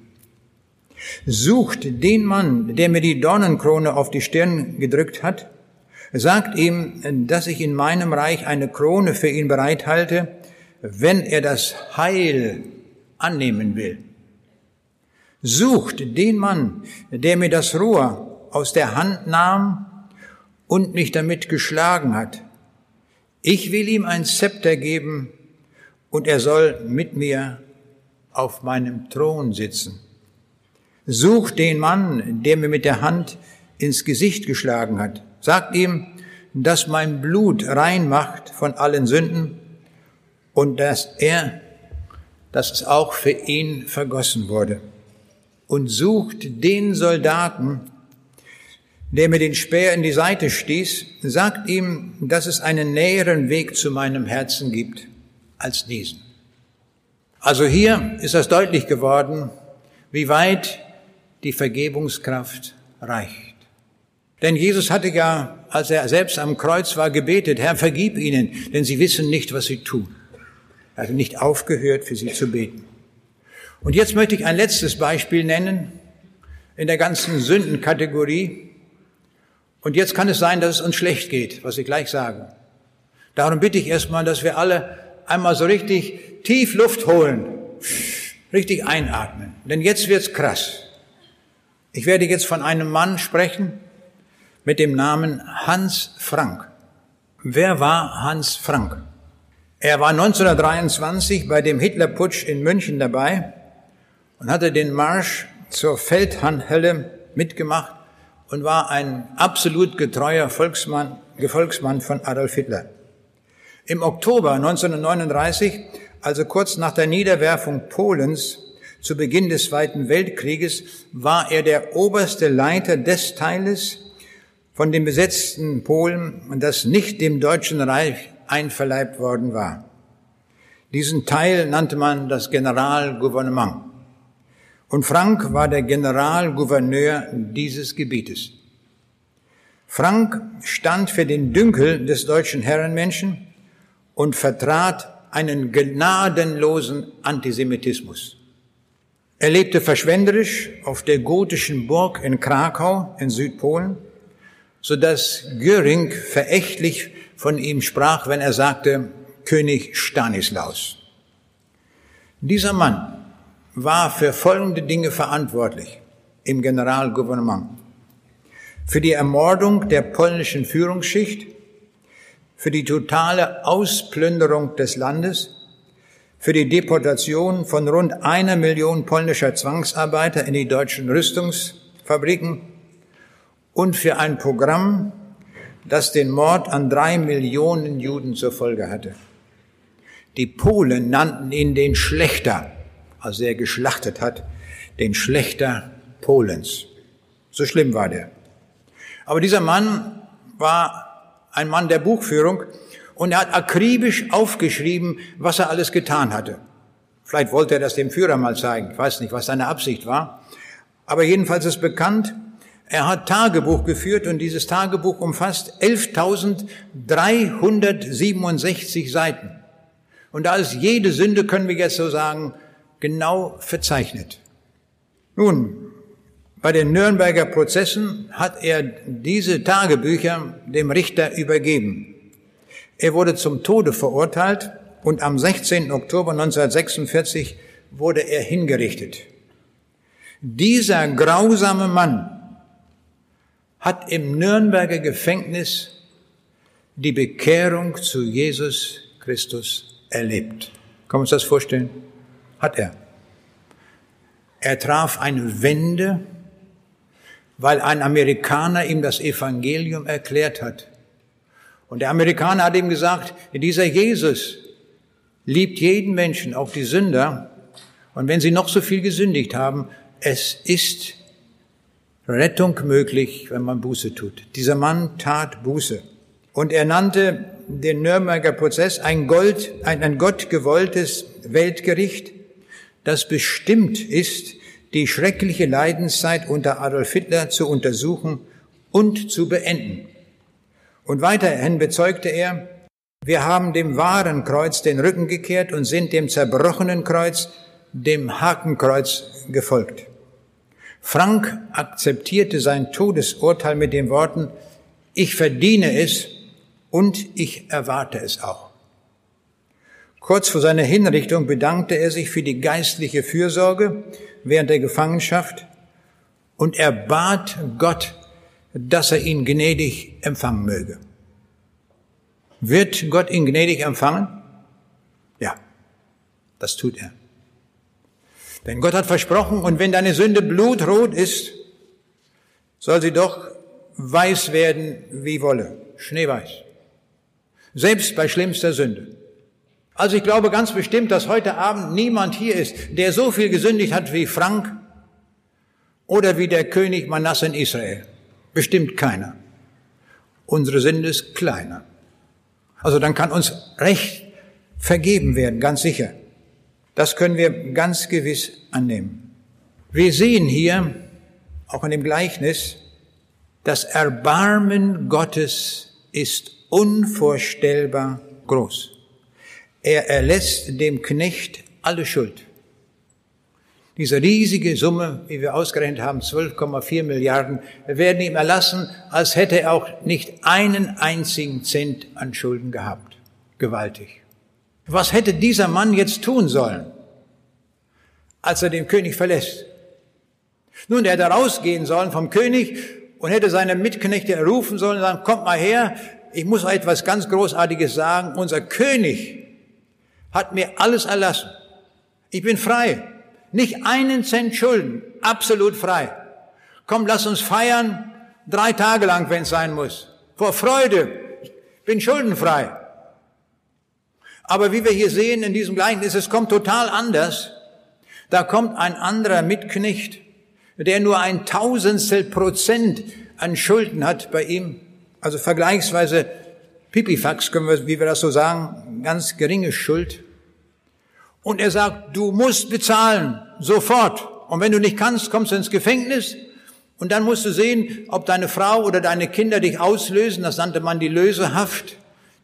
Sucht den Mann, der mir die Dornenkrone auf die Stirn gedrückt hat. Sagt ihm, dass ich in meinem Reich eine Krone für ihn bereithalte, wenn er das Heil annehmen will. Sucht den Mann, der mir das Rohr aus der Hand nahm und mich damit geschlagen hat. Ich will ihm ein Zepter geben und er soll mit mir auf meinem Thron sitzen. Sucht den Mann, der mir mit der Hand ins Gesicht geschlagen hat. Sagt ihm, dass mein Blut rein macht von allen Sünden und dass er, dass es auch für ihn vergossen wurde. Und sucht den Soldaten, der mir den Speer in die Seite stieß, sagt ihm, dass es einen näheren Weg zu meinem Herzen gibt als diesen. Also hier ist das deutlich geworden, wie weit die Vergebungskraft reicht. Denn Jesus hatte ja, als er selbst am Kreuz war, gebetet, Herr, vergib ihnen, denn sie wissen nicht, was sie tun. Er hat nicht aufgehört, für sie zu beten. Und jetzt möchte ich ein letztes Beispiel nennen, in der ganzen Sündenkategorie. Und jetzt kann es sein, dass es uns schlecht geht, was ich gleich sage. Darum bitte ich erstmal, dass wir alle einmal so richtig tief Luft holen, richtig einatmen. Denn jetzt wird's krass. Ich werde jetzt von einem Mann sprechen mit dem Namen Hans Frank. Wer war Hans Frank? Er war 1923 bei dem Hitlerputsch in München dabei und hatte den Marsch zur Feldherrnhölle mitgemacht und war ein absolut getreuer Volksmann, Gefolgsmann von Adolf Hitler. Im Oktober 1939, also kurz nach der Niederwerfung Polens zu Beginn des Zweiten Weltkrieges, war er der oberste Leiter des Teiles von den besetzten Polen, das nicht dem Deutschen Reich einverleibt worden war. Diesen Teil nannte man das Generalgouvernement. Und Frank war der Generalgouverneur dieses Gebietes. Frank stand für den Dünkel des deutschen Herrenmenschen und vertrat einen gnadenlosen Antisemitismus. Er lebte verschwenderisch auf der gotischen Burg in Krakau in Südpolen, so dass Göring verächtlich von ihm sprach, wenn er sagte, König Stanislaus. Dieser Mann war für folgende Dinge verantwortlich im Generalgouvernement. Für die Ermordung der polnischen Führungsschicht, für die totale Ausplünderung des Landes, für die Deportation von rund einer Million polnischer Zwangsarbeiter in die deutschen Rüstungsfabriken und für ein Programm, das den Mord an drei Millionen Juden zur Folge hatte. Die Polen nannten ihn den Schlechter also er geschlachtet hat, den Schlechter Polens. So schlimm war der. Aber dieser Mann war ein Mann der Buchführung und er hat akribisch aufgeschrieben, was er alles getan hatte. Vielleicht wollte er das dem Führer mal zeigen. Ich weiß nicht, was seine Absicht war. Aber jedenfalls ist bekannt, er hat Tagebuch geführt und dieses Tagebuch umfasst 11.367 Seiten. Und da ist jede Sünde, können wir jetzt so sagen, genau verzeichnet. Nun, bei den Nürnberger Prozessen hat er diese Tagebücher dem Richter übergeben. Er wurde zum Tode verurteilt und am 16. Oktober 1946 wurde er hingerichtet. Dieser grausame Mann hat im Nürnberger Gefängnis die Bekehrung zu Jesus Christus erlebt. Kann man uns das vorstellen? Hat er. Er traf eine Wende, weil ein Amerikaner ihm das Evangelium erklärt hat. Und der Amerikaner hat ihm gesagt, dieser Jesus liebt jeden Menschen, auch die Sünder. Und wenn sie noch so viel gesündigt haben, es ist Rettung möglich, wenn man Buße tut. Dieser Mann tat Buße. Und er nannte den Nürnberger Prozess ein, Gold, ein, ein Gott gewolltes Weltgericht, das bestimmt ist, die schreckliche Leidenszeit unter Adolf Hitler zu untersuchen und zu beenden. Und weiterhin bezeugte er, wir haben dem wahren Kreuz den Rücken gekehrt und sind dem zerbrochenen Kreuz, dem Hakenkreuz gefolgt. Frank akzeptierte sein Todesurteil mit den Worten, ich verdiene es und ich erwarte es auch. Kurz vor seiner Hinrichtung bedankte er sich für die geistliche Fürsorge während der Gefangenschaft und er bat Gott, dass er ihn gnädig empfangen möge. Wird Gott ihn gnädig empfangen? Ja, das tut er. Denn Gott hat versprochen, und wenn deine Sünde blutrot ist, soll sie doch weiß werden wie Wolle, schneeweiß. Selbst bei schlimmster Sünde. Also ich glaube ganz bestimmt, dass heute Abend niemand hier ist, der so viel gesündigt hat wie Frank oder wie der König Manasse in Israel. Bestimmt keiner. Unsere Sünde ist kleiner. Also dann kann uns Recht vergeben werden, ganz sicher. Das können wir ganz gewiss annehmen. Wir sehen hier, auch in dem Gleichnis, das Erbarmen Gottes ist unvorstellbar groß. Er erlässt dem Knecht alle Schuld. Diese riesige Summe, wie wir ausgerechnet haben, 12,4 Milliarden, werden ihm erlassen, als hätte er auch nicht einen einzigen Cent an Schulden gehabt. Gewaltig. Was hätte dieser Mann jetzt tun sollen, als er den König verlässt? Nun, er hätte rausgehen sollen vom König und hätte seine Mitknechte rufen sollen und sagen, kommt mal her, ich muss etwas ganz Großartiges sagen. Unser König hat mir alles erlassen. Ich bin frei. Nicht einen Cent Schulden. Absolut frei. Komm, lass uns feiern. Drei Tage lang, wenn es sein muss. Vor Freude. Ich bin schuldenfrei. Aber wie wir hier sehen in diesem Gleichnis, es kommt total anders. Da kommt ein anderer Mitknecht, der nur ein Tausendstel Prozent an Schulden hat bei ihm. Also vergleichsweise Pipifax, können wir, wie wir das so sagen, ganz geringe Schuld. Und er sagt, du musst bezahlen, sofort. Und wenn du nicht kannst, kommst du ins Gefängnis. Und dann musst du sehen, ob deine Frau oder deine Kinder dich auslösen. Das nannte man die Lösehaft.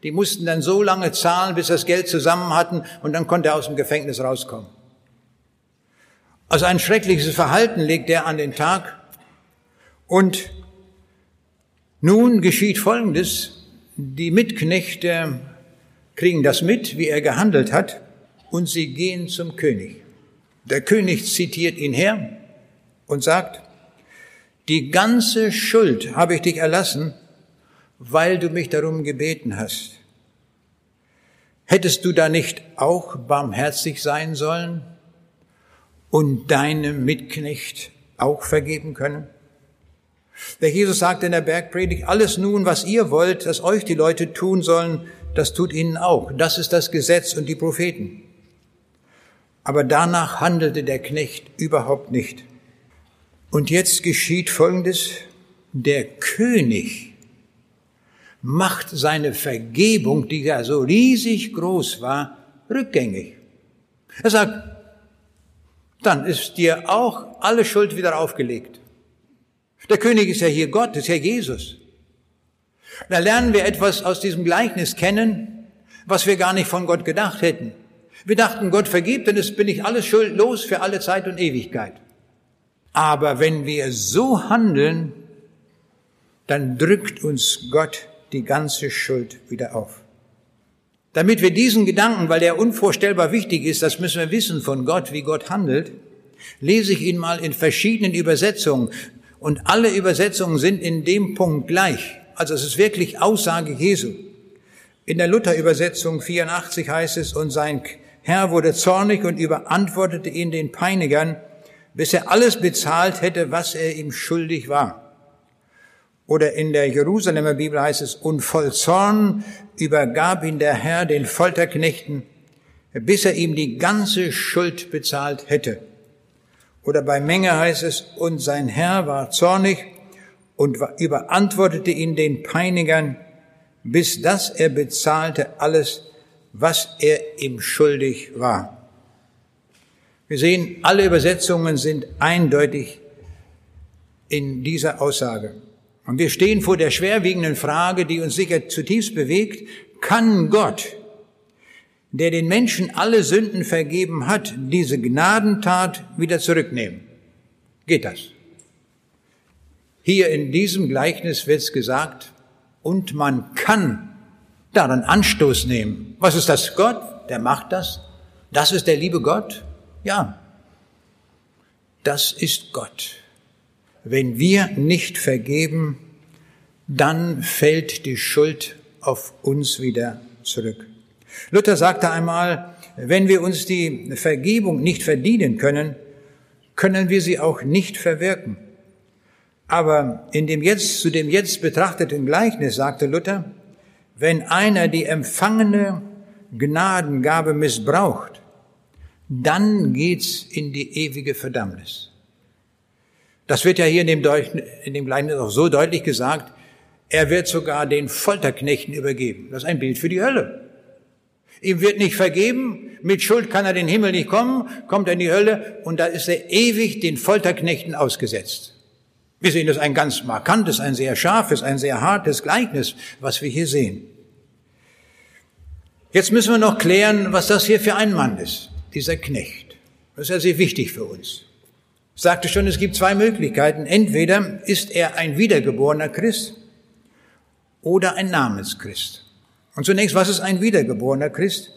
Die mussten dann so lange zahlen, bis das Geld zusammen hatten. Und dann konnte er aus dem Gefängnis rauskommen. Also ein schreckliches Verhalten legt er an den Tag. Und nun geschieht Folgendes. Die Mitknechte kriegen das mit, wie er gehandelt hat und sie gehen zum König. Der König zitiert ihn her und sagt, die ganze Schuld habe ich dich erlassen, weil du mich darum gebeten hast. Hättest du da nicht auch barmherzig sein sollen und deinem Mitknecht auch vergeben können? Der Jesus sagt in der Bergpredigt, alles nun, was ihr wollt, dass euch die Leute tun sollen, das tut ihnen auch. Das ist das Gesetz und die Propheten. Aber danach handelte der Knecht überhaupt nicht. Und jetzt geschieht Folgendes. Der König macht seine Vergebung, die ja so riesig groß war, rückgängig. Er sagt, dann ist dir auch alle Schuld wieder aufgelegt. Der König ist ja hier Gott, ist ja Jesus. Da lernen wir etwas aus diesem Gleichnis kennen, was wir gar nicht von Gott gedacht hätten. Wir dachten, Gott vergibt, dann ist, bin ich alles schuldlos für alle Zeit und Ewigkeit. Aber wenn wir so handeln, dann drückt uns Gott die ganze Schuld wieder auf. Damit wir diesen Gedanken, weil der unvorstellbar wichtig ist, das müssen wir wissen von Gott, wie Gott handelt, lese ich ihn mal in verschiedenen Übersetzungen. Und alle Übersetzungen sind in dem Punkt gleich. Also es ist wirklich Aussage Jesu. In der Luther-Übersetzung 84 heißt es, und sein Herr wurde zornig und überantwortete ihn den Peinigern, bis er alles bezahlt hätte, was er ihm schuldig war. Oder in der Jerusalemer Bibel heißt es, und voll Zorn übergab ihn der Herr den Folterknechten, bis er ihm die ganze Schuld bezahlt hätte. Oder bei Menge heißt es, und sein Herr war zornig und überantwortete ihn den Peinigern, bis dass er bezahlte alles, was er ihm schuldig war. Wir sehen, alle Übersetzungen sind eindeutig in dieser Aussage. Und wir stehen vor der schwerwiegenden Frage, die uns sicher zutiefst bewegt, kann Gott, der den Menschen alle Sünden vergeben hat, diese Gnadentat wieder zurücknehmen? Geht das? Hier in diesem Gleichnis wird es gesagt, und man kann daran Anstoß nehmen. Was ist das? Gott, der macht das. Das ist der liebe Gott. Ja, das ist Gott. Wenn wir nicht vergeben, dann fällt die Schuld auf uns wieder zurück. Luther sagte einmal, wenn wir uns die Vergebung nicht verdienen können, können wir sie auch nicht verwirken. Aber in dem jetzt, zu dem jetzt betrachteten Gleichnis sagte Luther, wenn einer die empfangene Gnadengabe missbraucht, dann geht's in die ewige Verdammnis. Das wird ja hier in dem, Deut in dem Gleichnis auch so deutlich gesagt, er wird sogar den Folterknechten übergeben. Das ist ein Bild für die Hölle. Ihm wird nicht vergeben, mit Schuld kann er den Himmel nicht kommen, kommt er in die Hölle und da ist er ewig den Folterknechten ausgesetzt. Wir sehen das ein ganz markantes, ein sehr scharfes, ein sehr hartes Gleichnis, was wir hier sehen. Jetzt müssen wir noch klären, was das hier für ein Mann ist, dieser Knecht. Das ist ja sehr wichtig für uns. Ich sagte schon, es gibt zwei Möglichkeiten. Entweder ist er ein wiedergeborener Christ oder ein Namenschrist. Und zunächst, was ist ein wiedergeborener Christ?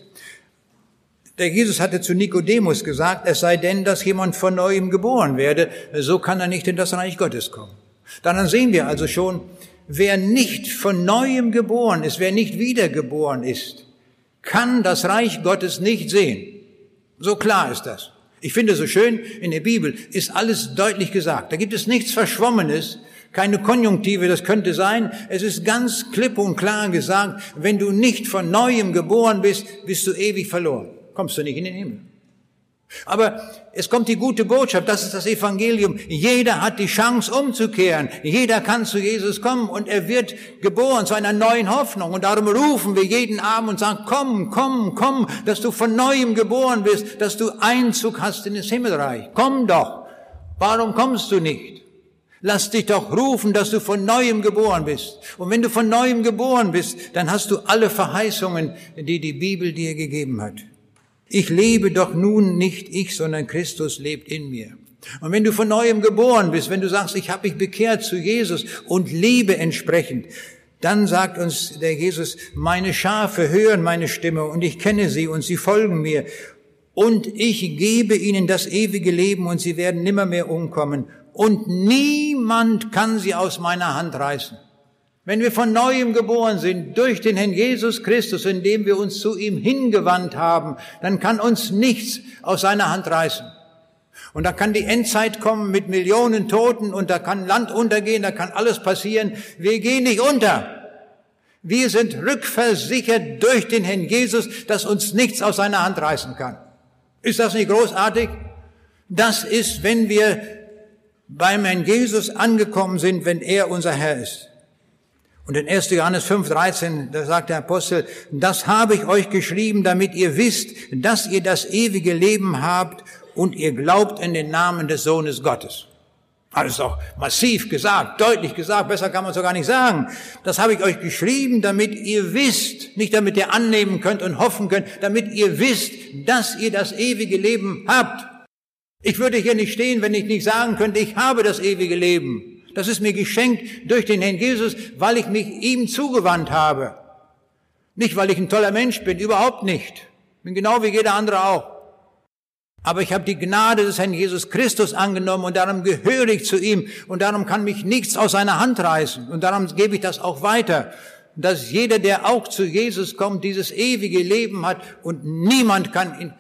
Der Jesus hatte zu Nikodemus gesagt, es sei denn, dass jemand von neuem geboren werde, so kann er nicht in das Reich Gottes kommen. Dann sehen wir also schon, wer nicht von neuem geboren ist, wer nicht wiedergeboren ist, kann das Reich Gottes nicht sehen. So klar ist das. Ich finde so schön, in der Bibel ist alles deutlich gesagt. Da gibt es nichts Verschwommenes, keine Konjunktive, das könnte sein. Es ist ganz klipp und klar gesagt, wenn du nicht von neuem geboren bist, bist du ewig verloren. Kommst du nicht in den Himmel. Aber es kommt die gute Botschaft, das ist das Evangelium. Jeder hat die Chance umzukehren. Jeder kann zu Jesus kommen und er wird geboren zu einer neuen Hoffnung. Und darum rufen wir jeden Abend und sagen, komm, komm, komm, dass du von neuem geboren bist, dass du Einzug hast in das Himmelreich. Komm doch. Warum kommst du nicht? Lass dich doch rufen, dass du von neuem geboren bist. Und wenn du von neuem geboren bist, dann hast du alle Verheißungen, die die Bibel dir gegeben hat. Ich lebe doch nun nicht ich, sondern Christus lebt in mir. Und wenn du von neuem geboren bist, wenn du sagst, ich habe mich bekehrt zu Jesus und lebe entsprechend, dann sagt uns der Jesus, meine Schafe hören meine Stimme und ich kenne sie und sie folgen mir und ich gebe ihnen das ewige Leben und sie werden nimmermehr umkommen und niemand kann sie aus meiner Hand reißen. Wenn wir von neuem geboren sind durch den Herrn Jesus Christus, indem wir uns zu ihm hingewandt haben, dann kann uns nichts aus seiner Hand reißen. Und da kann die Endzeit kommen mit Millionen Toten und da kann Land untergehen, da kann alles passieren. Wir gehen nicht unter. Wir sind rückversichert durch den Herrn Jesus, dass uns nichts aus seiner Hand reißen kann. Ist das nicht großartig? Das ist, wenn wir beim Herrn Jesus angekommen sind, wenn er unser Herr ist. Und in 1. Johannes 5, 13, da sagt der Apostel, das habe ich euch geschrieben, damit ihr wisst, dass ihr das ewige Leben habt und ihr glaubt in den Namen des Sohnes Gottes. Alles doch massiv gesagt, deutlich gesagt, besser kann man es doch gar nicht sagen. Das habe ich euch geschrieben, damit ihr wisst, nicht damit ihr annehmen könnt und hoffen könnt, damit ihr wisst, dass ihr das ewige Leben habt. Ich würde hier nicht stehen, wenn ich nicht sagen könnte, ich habe das ewige Leben. Das ist mir geschenkt durch den Herrn Jesus, weil ich mich ihm zugewandt habe. Nicht, weil ich ein toller Mensch bin, überhaupt nicht. Bin genau wie jeder andere auch. Aber ich habe die Gnade des Herrn Jesus Christus angenommen und darum gehöre ich zu ihm und darum kann mich nichts aus seiner Hand reißen und darum gebe ich das auch weiter, dass jeder, der auch zu Jesus kommt, dieses ewige Leben hat und niemand kann ihn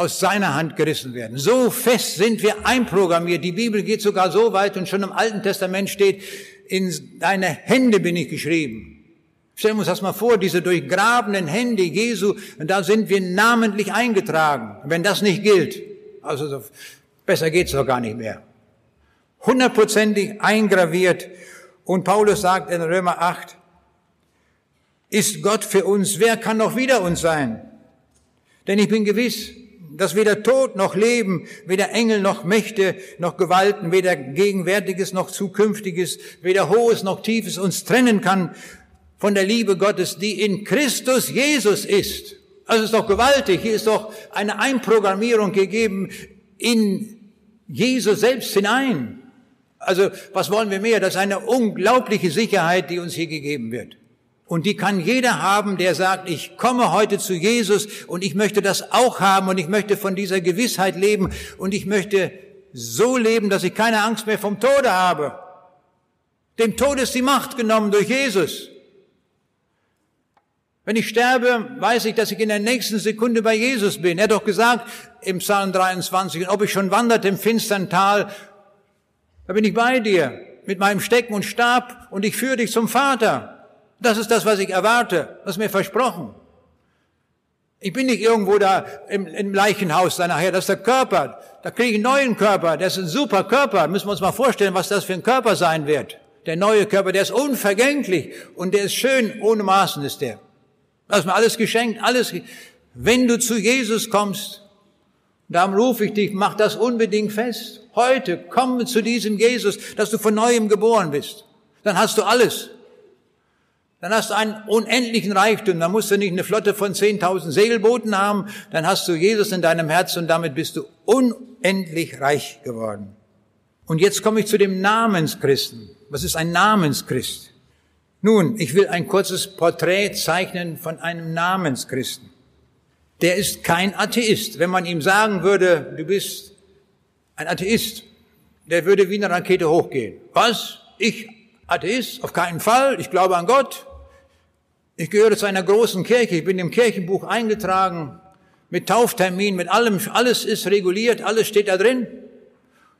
aus seiner Hand gerissen werden. So fest sind wir einprogrammiert. Die Bibel geht sogar so weit und schon im Alten Testament steht, in deine Hände bin ich geschrieben. Stellen wir uns das mal vor, diese durchgrabenen Hände Jesu, da sind wir namentlich eingetragen. Wenn das nicht gilt, also so, besser geht's doch gar nicht mehr. Hundertprozentig eingraviert. Und Paulus sagt in Römer 8, ist Gott für uns, wer kann noch wieder uns sein? Denn ich bin gewiss, dass weder Tod noch Leben, weder Engel noch Mächte noch Gewalten, weder Gegenwärtiges noch Zukünftiges, weder Hohes noch Tiefes uns trennen kann von der Liebe Gottes, die in Christus Jesus ist. Also ist doch gewaltig. Hier ist doch eine Einprogrammierung gegeben in Jesus selbst hinein. Also was wollen wir mehr? Das ist eine unglaubliche Sicherheit, die uns hier gegeben wird. Und die kann jeder haben, der sagt, ich komme heute zu Jesus und ich möchte das auch haben und ich möchte von dieser Gewissheit leben und ich möchte so leben, dass ich keine Angst mehr vom Tode habe. Dem Tod ist die Macht genommen durch Jesus. Wenn ich sterbe, weiß ich, dass ich in der nächsten Sekunde bei Jesus bin. Er hat doch gesagt im Psalm 23, ob ich schon wandert im finstern Tal, da bin ich bei dir mit meinem Stecken und Stab und ich führe dich zum Vater. Das ist das, was ich erwarte. Ist mir versprochen. Ich bin nicht irgendwo da im, im Leichenhaus da nachher. Das ist der Körper. Da kriege ich einen neuen Körper. Das ist ein super Körper. Müssen wir uns mal vorstellen, was das für ein Körper sein wird. Der neue Körper, der ist unvergänglich und der ist schön. Ohne Maßen ist der. Das ist mir alles geschenkt. Alles. Wenn du zu Jesus kommst, darum rufe ich dich, mach das unbedingt fest. Heute komm zu diesem Jesus, dass du von neuem geboren bist. Dann hast du alles. Dann hast du einen unendlichen Reichtum. Dann musst du nicht eine Flotte von 10.000 Segelbooten haben. Dann hast du Jesus in deinem Herzen und damit bist du unendlich reich geworden. Und jetzt komme ich zu dem Namenschristen. Was ist ein Namenschrist? Nun, ich will ein kurzes Porträt zeichnen von einem Namenschristen. Der ist kein Atheist. Wenn man ihm sagen würde, du bist ein Atheist, der würde wie eine Rakete hochgehen. Was? Ich Atheist? Auf keinen Fall. Ich glaube an Gott. Ich gehöre zu einer großen Kirche, ich bin im Kirchenbuch eingetragen, mit Tauftermin, mit allem, alles ist reguliert, alles steht da drin.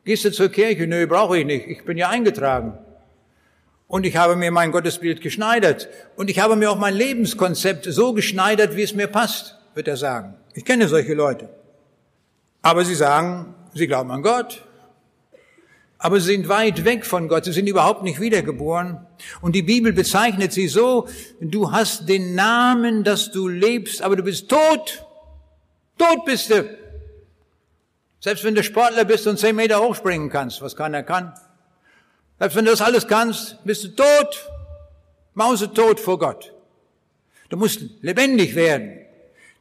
Gehst du zur Kirche? Nö, brauche ich nicht, ich bin ja eingetragen. Und ich habe mir mein Gottesbild geschneidert. Und ich habe mir auch mein Lebenskonzept so geschneidert, wie es mir passt, wird er sagen. Ich kenne solche Leute. Aber sie sagen, sie glauben an Gott, aber sie sind weit weg von Gott, sie sind überhaupt nicht wiedergeboren. Und die Bibel bezeichnet sie so, du hast den Namen, dass du lebst, aber du bist tot. Tot bist du. Selbst wenn du Sportler bist und zehn Meter hochspringen kannst, was keiner kann. Selbst wenn du das alles kannst, bist du tot. Mausetot vor Gott. Du musst lebendig werden.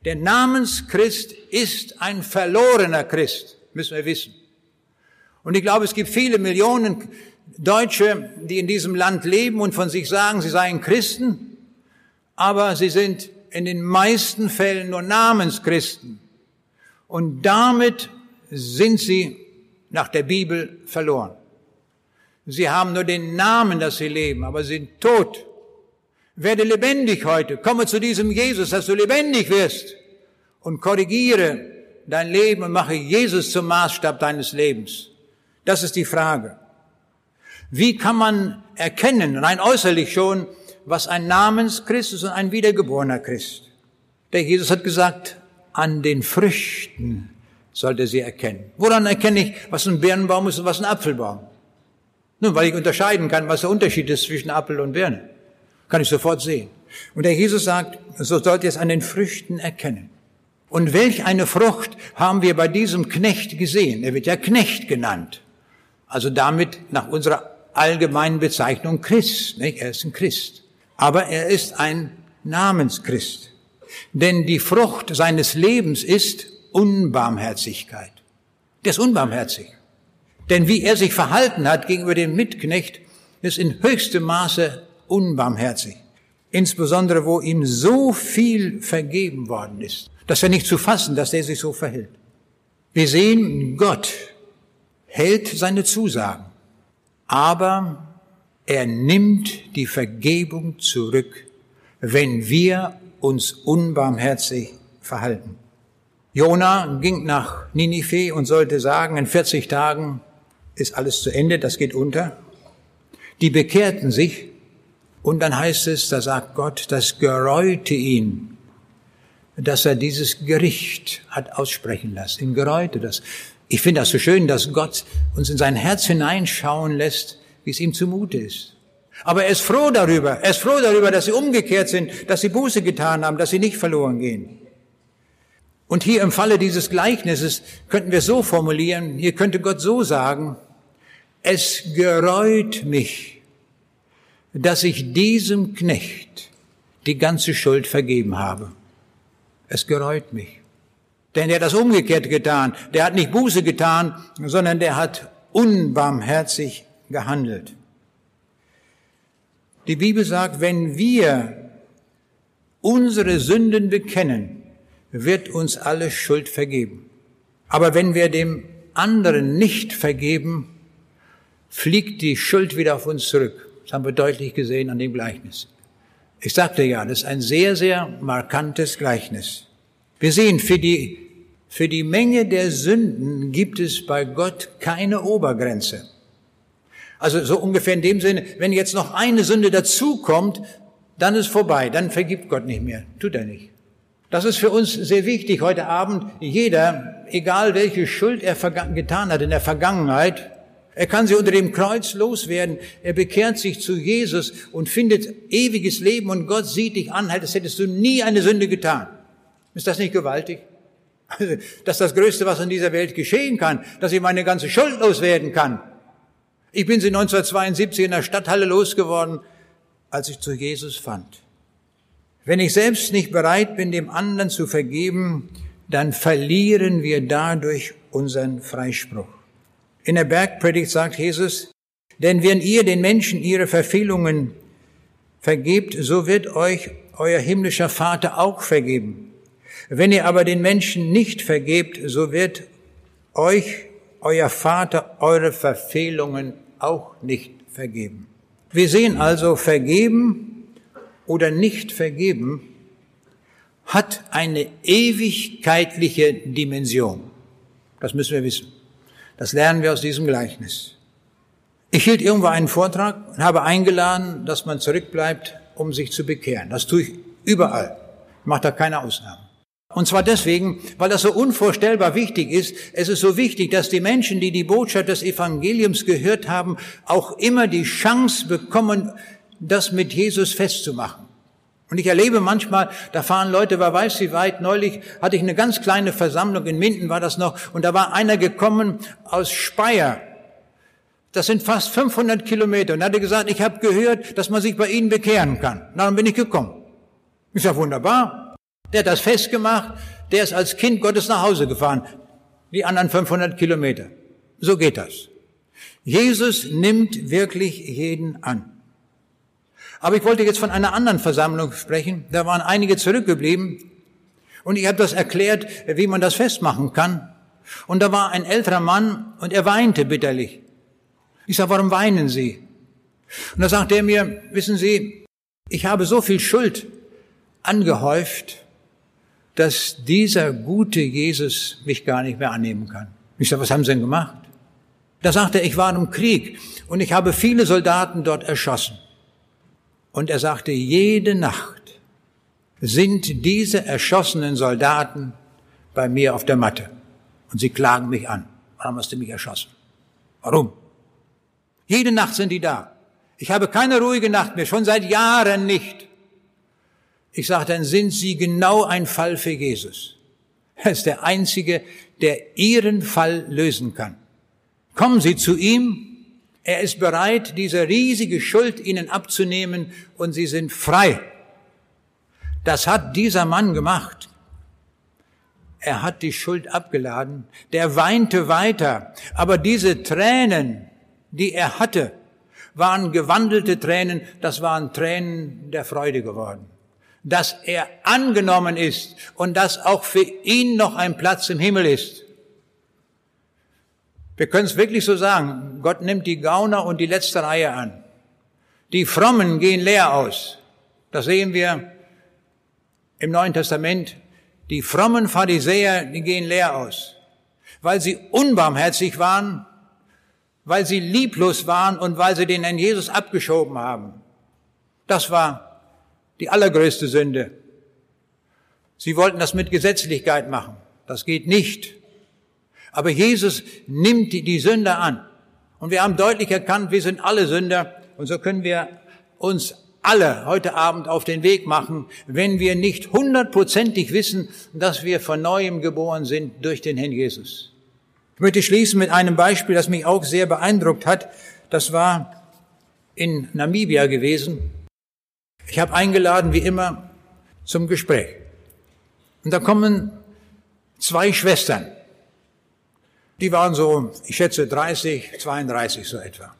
Der Namenschrist ist ein verlorener Christ, müssen wir wissen. Und ich glaube, es gibt viele Millionen Deutsche, die in diesem Land leben und von sich sagen, sie seien Christen, aber sie sind in den meisten Fällen nur Namenschristen. Und damit sind sie nach der Bibel verloren. Sie haben nur den Namen, dass sie leben, aber sind tot. Werde lebendig heute. Komme zu diesem Jesus, dass du lebendig wirst und korrigiere dein Leben und mache Jesus zum Maßstab deines Lebens. Das ist die Frage. Wie kann man erkennen, rein äußerlich schon, was ein Namenschrist ist und ein wiedergeborener Christ? Der Jesus hat gesagt, an den Früchten sollte sie erkennen. Woran erkenne ich, was ein Birnenbaum ist und was ein Apfelbaum? Nun, weil ich unterscheiden kann, was der Unterschied ist zwischen Apfel und Birne. Kann ich sofort sehen. Und der Jesus sagt, so sollt ihr es an den Früchten erkennen. Und welch eine Frucht haben wir bei diesem Knecht gesehen? Er wird ja Knecht genannt. Also damit nach unserer allgemeinen Bezeichnung Christ. Nicht? Er ist ein Christ. Aber er ist ein Namenschrist. Denn die Frucht seines Lebens ist Unbarmherzigkeit. Der ist unbarmherzig. Denn wie er sich verhalten hat gegenüber dem Mitknecht, ist in höchstem Maße unbarmherzig. Insbesondere, wo ihm so viel vergeben worden ist, dass er nicht zu fassen, dass er sich so verhält. Wir sehen Gott hält seine Zusagen, aber er nimmt die Vergebung zurück, wenn wir uns unbarmherzig verhalten. Jona ging nach Ninive und sollte sagen, in 40 Tagen ist alles zu Ende, das geht unter. Die bekehrten sich und dann heißt es, da sagt Gott, das gereute ihn, dass er dieses Gericht hat aussprechen lassen. Ihn gereute das. Ich finde das so schön, dass Gott uns in sein Herz hineinschauen lässt, wie es ihm zumute ist. Aber er ist froh darüber. Er ist froh darüber, dass sie umgekehrt sind, dass sie Buße getan haben, dass sie nicht verloren gehen. Und hier im Falle dieses Gleichnisses könnten wir so formulieren, hier könnte Gott so sagen, es gereut mich, dass ich diesem Knecht die ganze Schuld vergeben habe. Es gereut mich. Denn der hat das umgekehrt getan. Der hat nicht Buße getan, sondern der hat unbarmherzig gehandelt. Die Bibel sagt, wenn wir unsere Sünden bekennen, wird uns alle Schuld vergeben. Aber wenn wir dem anderen nicht vergeben, fliegt die Schuld wieder auf uns zurück. Das haben wir deutlich gesehen an dem Gleichnis. Ich sagte ja, das ist ein sehr, sehr markantes Gleichnis. Wir sehen, für die, für die Menge der Sünden gibt es bei Gott keine Obergrenze. Also so ungefähr in dem Sinne, wenn jetzt noch eine Sünde dazukommt, dann ist vorbei, dann vergibt Gott nicht mehr. Tut er nicht. Das ist für uns sehr wichtig heute Abend. Jeder, egal welche Schuld er getan hat in der Vergangenheit, er kann sie unter dem Kreuz loswerden. Er bekehrt sich zu Jesus und findet ewiges Leben und Gott sieht dich an, als hättest du nie eine Sünde getan. Ist das nicht gewaltig? Das ist das Größte, was in dieser Welt geschehen kann, dass ich meine ganze Schuld loswerden kann. Ich bin sie 1972 in der Stadthalle losgeworden. als ich zu Jesus fand. Wenn ich selbst nicht bereit bin, dem anderen zu vergeben, dann verlieren wir dadurch unseren Freispruch. In der Bergpredigt sagt Jesus, denn wenn ihr den Menschen ihre Verfehlungen vergebt, so wird euch euer himmlischer Vater auch vergeben. Wenn ihr aber den Menschen nicht vergebt, so wird euch euer Vater eure Verfehlungen auch nicht vergeben. Wir sehen also, vergeben oder nicht vergeben hat eine ewigkeitliche Dimension. Das müssen wir wissen. Das lernen wir aus diesem Gleichnis. Ich hielt irgendwo einen Vortrag und habe eingeladen, dass man zurückbleibt, um sich zu bekehren. Das tue ich überall. Ich mache da keine Ausnahmen. Und zwar deswegen, weil das so unvorstellbar wichtig ist. Es ist so wichtig, dass die Menschen, die die Botschaft des Evangeliums gehört haben, auch immer die Chance bekommen, das mit Jesus festzumachen. Und ich erlebe manchmal, da fahren Leute, wer weiß wie weit, neulich hatte ich eine ganz kleine Versammlung, in Minden war das noch, und da war einer gekommen aus Speyer. Das sind fast 500 Kilometer. Und er hatte gesagt, ich habe gehört, dass man sich bei Ihnen bekehren kann. Dann bin ich gekommen. Ist ja wunderbar. Der hat das festgemacht, der ist als Kind Gottes nach Hause gefahren. Die anderen 500 Kilometer. So geht das. Jesus nimmt wirklich jeden an. Aber ich wollte jetzt von einer anderen Versammlung sprechen. Da waren einige zurückgeblieben. Und ich habe das erklärt, wie man das festmachen kann. Und da war ein älterer Mann und er weinte bitterlich. Ich sage, warum weinen Sie? Und da sagt er mir, wissen Sie, ich habe so viel Schuld angehäuft, dass dieser gute Jesus mich gar nicht mehr annehmen kann. Ich sage, was haben Sie denn gemacht? Da sagt er, ich war im Krieg und ich habe viele Soldaten dort erschossen. Und er sagte, jede Nacht sind diese erschossenen Soldaten bei mir auf der Matte. Und sie klagen mich an. Warum hast du mich erschossen? Warum? Jede Nacht sind die da. Ich habe keine ruhige Nacht mehr, schon seit Jahren nicht. Ich sage, dann sind Sie genau ein Fall für Jesus. Er ist der Einzige, der Ihren Fall lösen kann. Kommen Sie zu ihm, er ist bereit, diese riesige Schuld ihnen abzunehmen und sie sind frei. Das hat dieser Mann gemacht. Er hat die Schuld abgeladen. Der weinte weiter. Aber diese Tränen, die er hatte, waren gewandelte Tränen. Das waren Tränen der Freude geworden. Dass er angenommen ist und dass auch für ihn noch ein Platz im Himmel ist. Wir können es wirklich so sagen. Gott nimmt die Gauner und die letzte Reihe an. Die Frommen gehen leer aus. Das sehen wir im Neuen Testament. Die frommen Pharisäer, die gehen leer aus. Weil sie unbarmherzig waren, weil sie lieblos waren und weil sie den Herrn Jesus abgeschoben haben. Das war die allergrößte Sünde. Sie wollten das mit Gesetzlichkeit machen. Das geht nicht. Aber Jesus nimmt die Sünder an. Und wir haben deutlich erkannt, wir sind alle Sünder. Und so können wir uns alle heute Abend auf den Weg machen, wenn wir nicht hundertprozentig wissen, dass wir von neuem geboren sind durch den Herrn Jesus. Ich möchte schließen mit einem Beispiel, das mich auch sehr beeindruckt hat. Das war in Namibia gewesen. Ich habe eingeladen, wie immer, zum Gespräch. Und da kommen zwei Schwestern. Die waren so, ich schätze 30, 32 so etwa.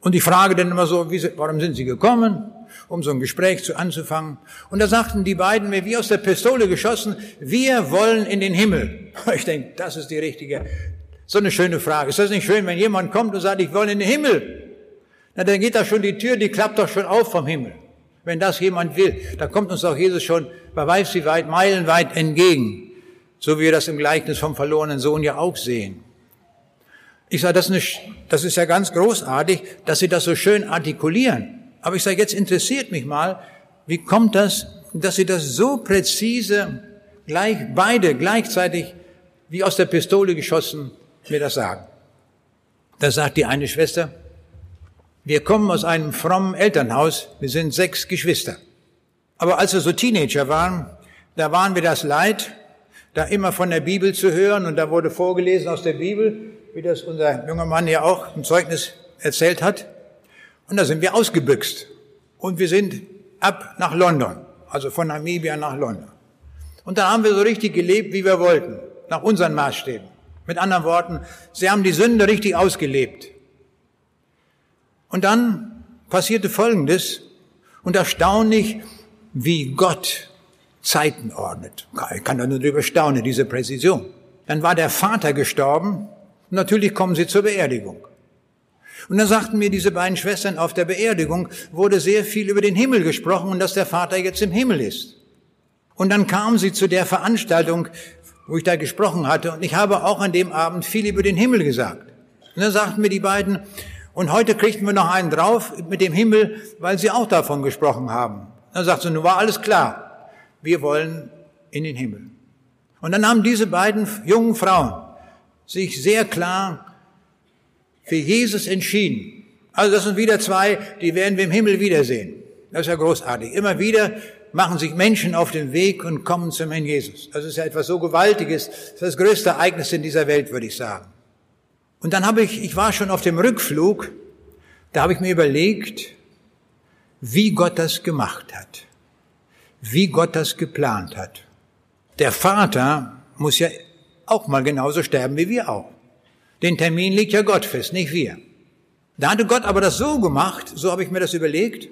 Und ich frage dann immer so, wie, warum sind Sie gekommen, um so ein Gespräch zu anzufangen? Und da sagten die beiden mir, wie aus der Pistole geschossen, wir wollen in den Himmel. Ich denke, das ist die richtige, so eine schöne Frage. Ist das nicht schön, wenn jemand kommt und sagt, ich will in den Himmel? Na, dann geht da schon die Tür, die klappt doch schon auf vom Himmel. Wenn das jemand will, da kommt uns auch Jesus schon, wer weiß wie weit, meilenweit entgegen. So wie wir das im Gleichnis vom verlorenen Sohn ja auch sehen. Ich sage, das, ist, das ist ja ganz großartig, dass Sie das so schön artikulieren. Aber ich sage, jetzt interessiert mich mal, wie kommt das, dass Sie das so präzise, gleich, beide gleichzeitig, wie aus der Pistole geschossen, mir das sagen. Da sagt die eine Schwester, wir kommen aus einem frommen Elternhaus, wir sind sechs Geschwister. Aber als wir so Teenager waren, da waren wir das Leid, da immer von der Bibel zu hören und da wurde vorgelesen aus der Bibel, wie das unser junger Mann ja auch im Zeugnis erzählt hat. Und da sind wir ausgebüxt. Und wir sind ab nach London, also von Namibia nach London. Und da haben wir so richtig gelebt, wie wir wollten, nach unseren Maßstäben. Mit anderen Worten, sie haben die Sünde richtig ausgelebt. Und dann passierte Folgendes, und erstaunlich, wie Gott Zeiten ordnet. Ich kann da nur drüber staunen, diese Präzision. Dann war der Vater gestorben, und natürlich kommen sie zur Beerdigung. Und dann sagten mir diese beiden Schwestern, auf der Beerdigung wurde sehr viel über den Himmel gesprochen und dass der Vater jetzt im Himmel ist. Und dann kamen sie zu der Veranstaltung, wo ich da gesprochen hatte, und ich habe auch an dem Abend viel über den Himmel gesagt. Und dann sagten mir die beiden, und heute kriegten wir noch einen drauf mit dem Himmel, weil sie auch davon gesprochen haben. Dann sagte sie, nun war alles klar. Wir wollen in den Himmel. Und dann haben diese beiden jungen Frauen sich sehr klar für Jesus entschieden. Also das sind wieder zwei, die werden wir im Himmel wiedersehen. Das ist ja großartig. Immer wieder machen sich Menschen auf den Weg und kommen zum Herrn Jesus. Das ist ja etwas so Gewaltiges. Das ist das größte Ereignis in dieser Welt, würde ich sagen. Und dann habe ich, ich war schon auf dem Rückflug, da habe ich mir überlegt, wie Gott das gemacht hat, wie Gott das geplant hat. Der Vater muss ja auch mal genauso sterben wie wir auch. Den Termin legt ja Gott fest, nicht wir. Da hatte Gott aber das so gemacht, so habe ich mir das überlegt,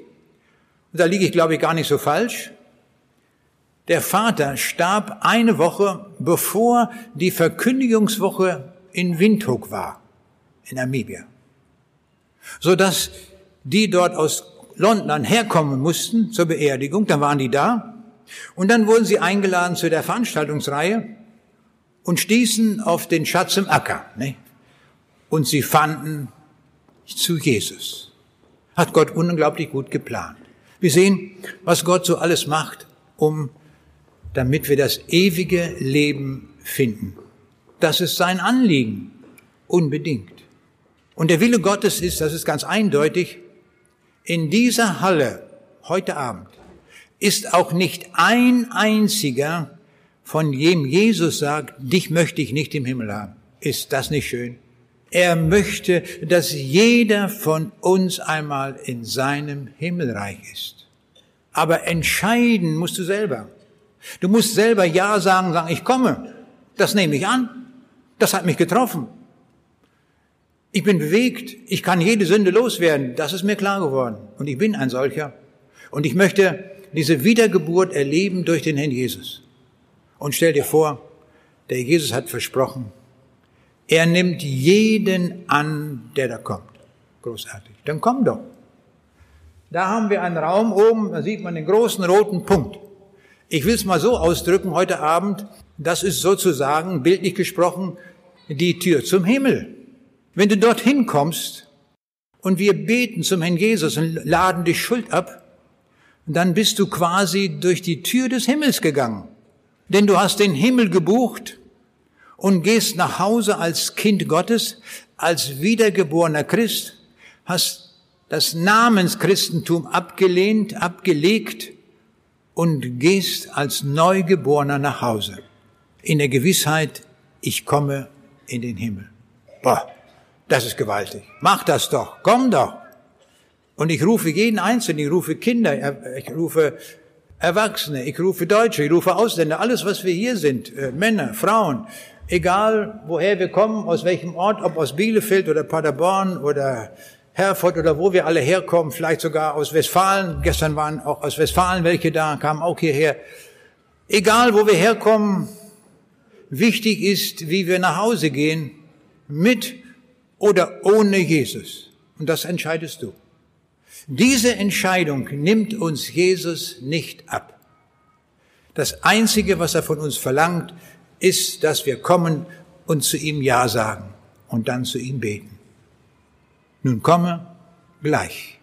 und da liege ich, glaube ich, gar nicht so falsch. Der Vater starb eine Woche, bevor die Verkündigungswoche in Windhoek war, in Namibia. So dass die dort aus London herkommen mussten zur Beerdigung, dann waren die da. Und dann wurden sie eingeladen zu der Veranstaltungsreihe und stießen auf den Schatz im Acker. Ne? Und sie fanden zu Jesus. Hat Gott unglaublich gut geplant. Wir sehen, was Gott so alles macht, um, damit wir das ewige Leben finden. Das ist sein Anliegen. Unbedingt. Und der Wille Gottes ist, das ist ganz eindeutig, in dieser Halle heute Abend ist auch nicht ein einziger, von dem Jesus sagt, dich möchte ich nicht im Himmel haben. Ist das nicht schön? Er möchte, dass jeder von uns einmal in seinem Himmelreich ist. Aber entscheiden musst du selber. Du musst selber Ja sagen, sagen, ich komme. Das nehme ich an. Das hat mich getroffen. Ich bin bewegt. Ich kann jede Sünde loswerden. Das ist mir klar geworden. Und ich bin ein solcher. Und ich möchte diese Wiedergeburt erleben durch den Herrn Jesus. Und stell dir vor, der Jesus hat versprochen, er nimmt jeden an, der da kommt. Großartig. Dann komm doch. Da haben wir einen Raum oben, da sieht man den großen roten Punkt. Ich will es mal so ausdrücken heute Abend, das ist sozusagen, bildlich gesprochen, die Tür zum Himmel. Wenn du dorthin kommst und wir beten zum Herrn Jesus und laden die Schuld ab, dann bist du quasi durch die Tür des Himmels gegangen. Denn du hast den Himmel gebucht und gehst nach Hause als Kind Gottes, als wiedergeborener Christ, hast das Namenschristentum abgelehnt, abgelegt und gehst als Neugeborener nach Hause. In der Gewissheit, ich komme in den Himmel. Boah, das ist gewaltig. Mach das doch, komm doch. Und ich rufe jeden Einzelnen, ich rufe Kinder, ich rufe Erwachsene, ich rufe Deutsche, ich rufe Ausländer, alles was wir hier sind, äh, Männer, Frauen, egal woher wir kommen, aus welchem Ort, ob aus Bielefeld oder Paderborn oder Herford oder wo wir alle herkommen, vielleicht sogar aus Westfalen. Gestern waren auch aus Westfalen welche da, kamen auch hierher. Egal wo wir herkommen, wichtig ist, wie wir nach Hause gehen, mit oder ohne Jesus. Und das entscheidest du. Diese Entscheidung nimmt uns Jesus nicht ab. Das Einzige, was er von uns verlangt, ist, dass wir kommen und zu ihm Ja sagen und dann zu ihm beten. Nun komme gleich.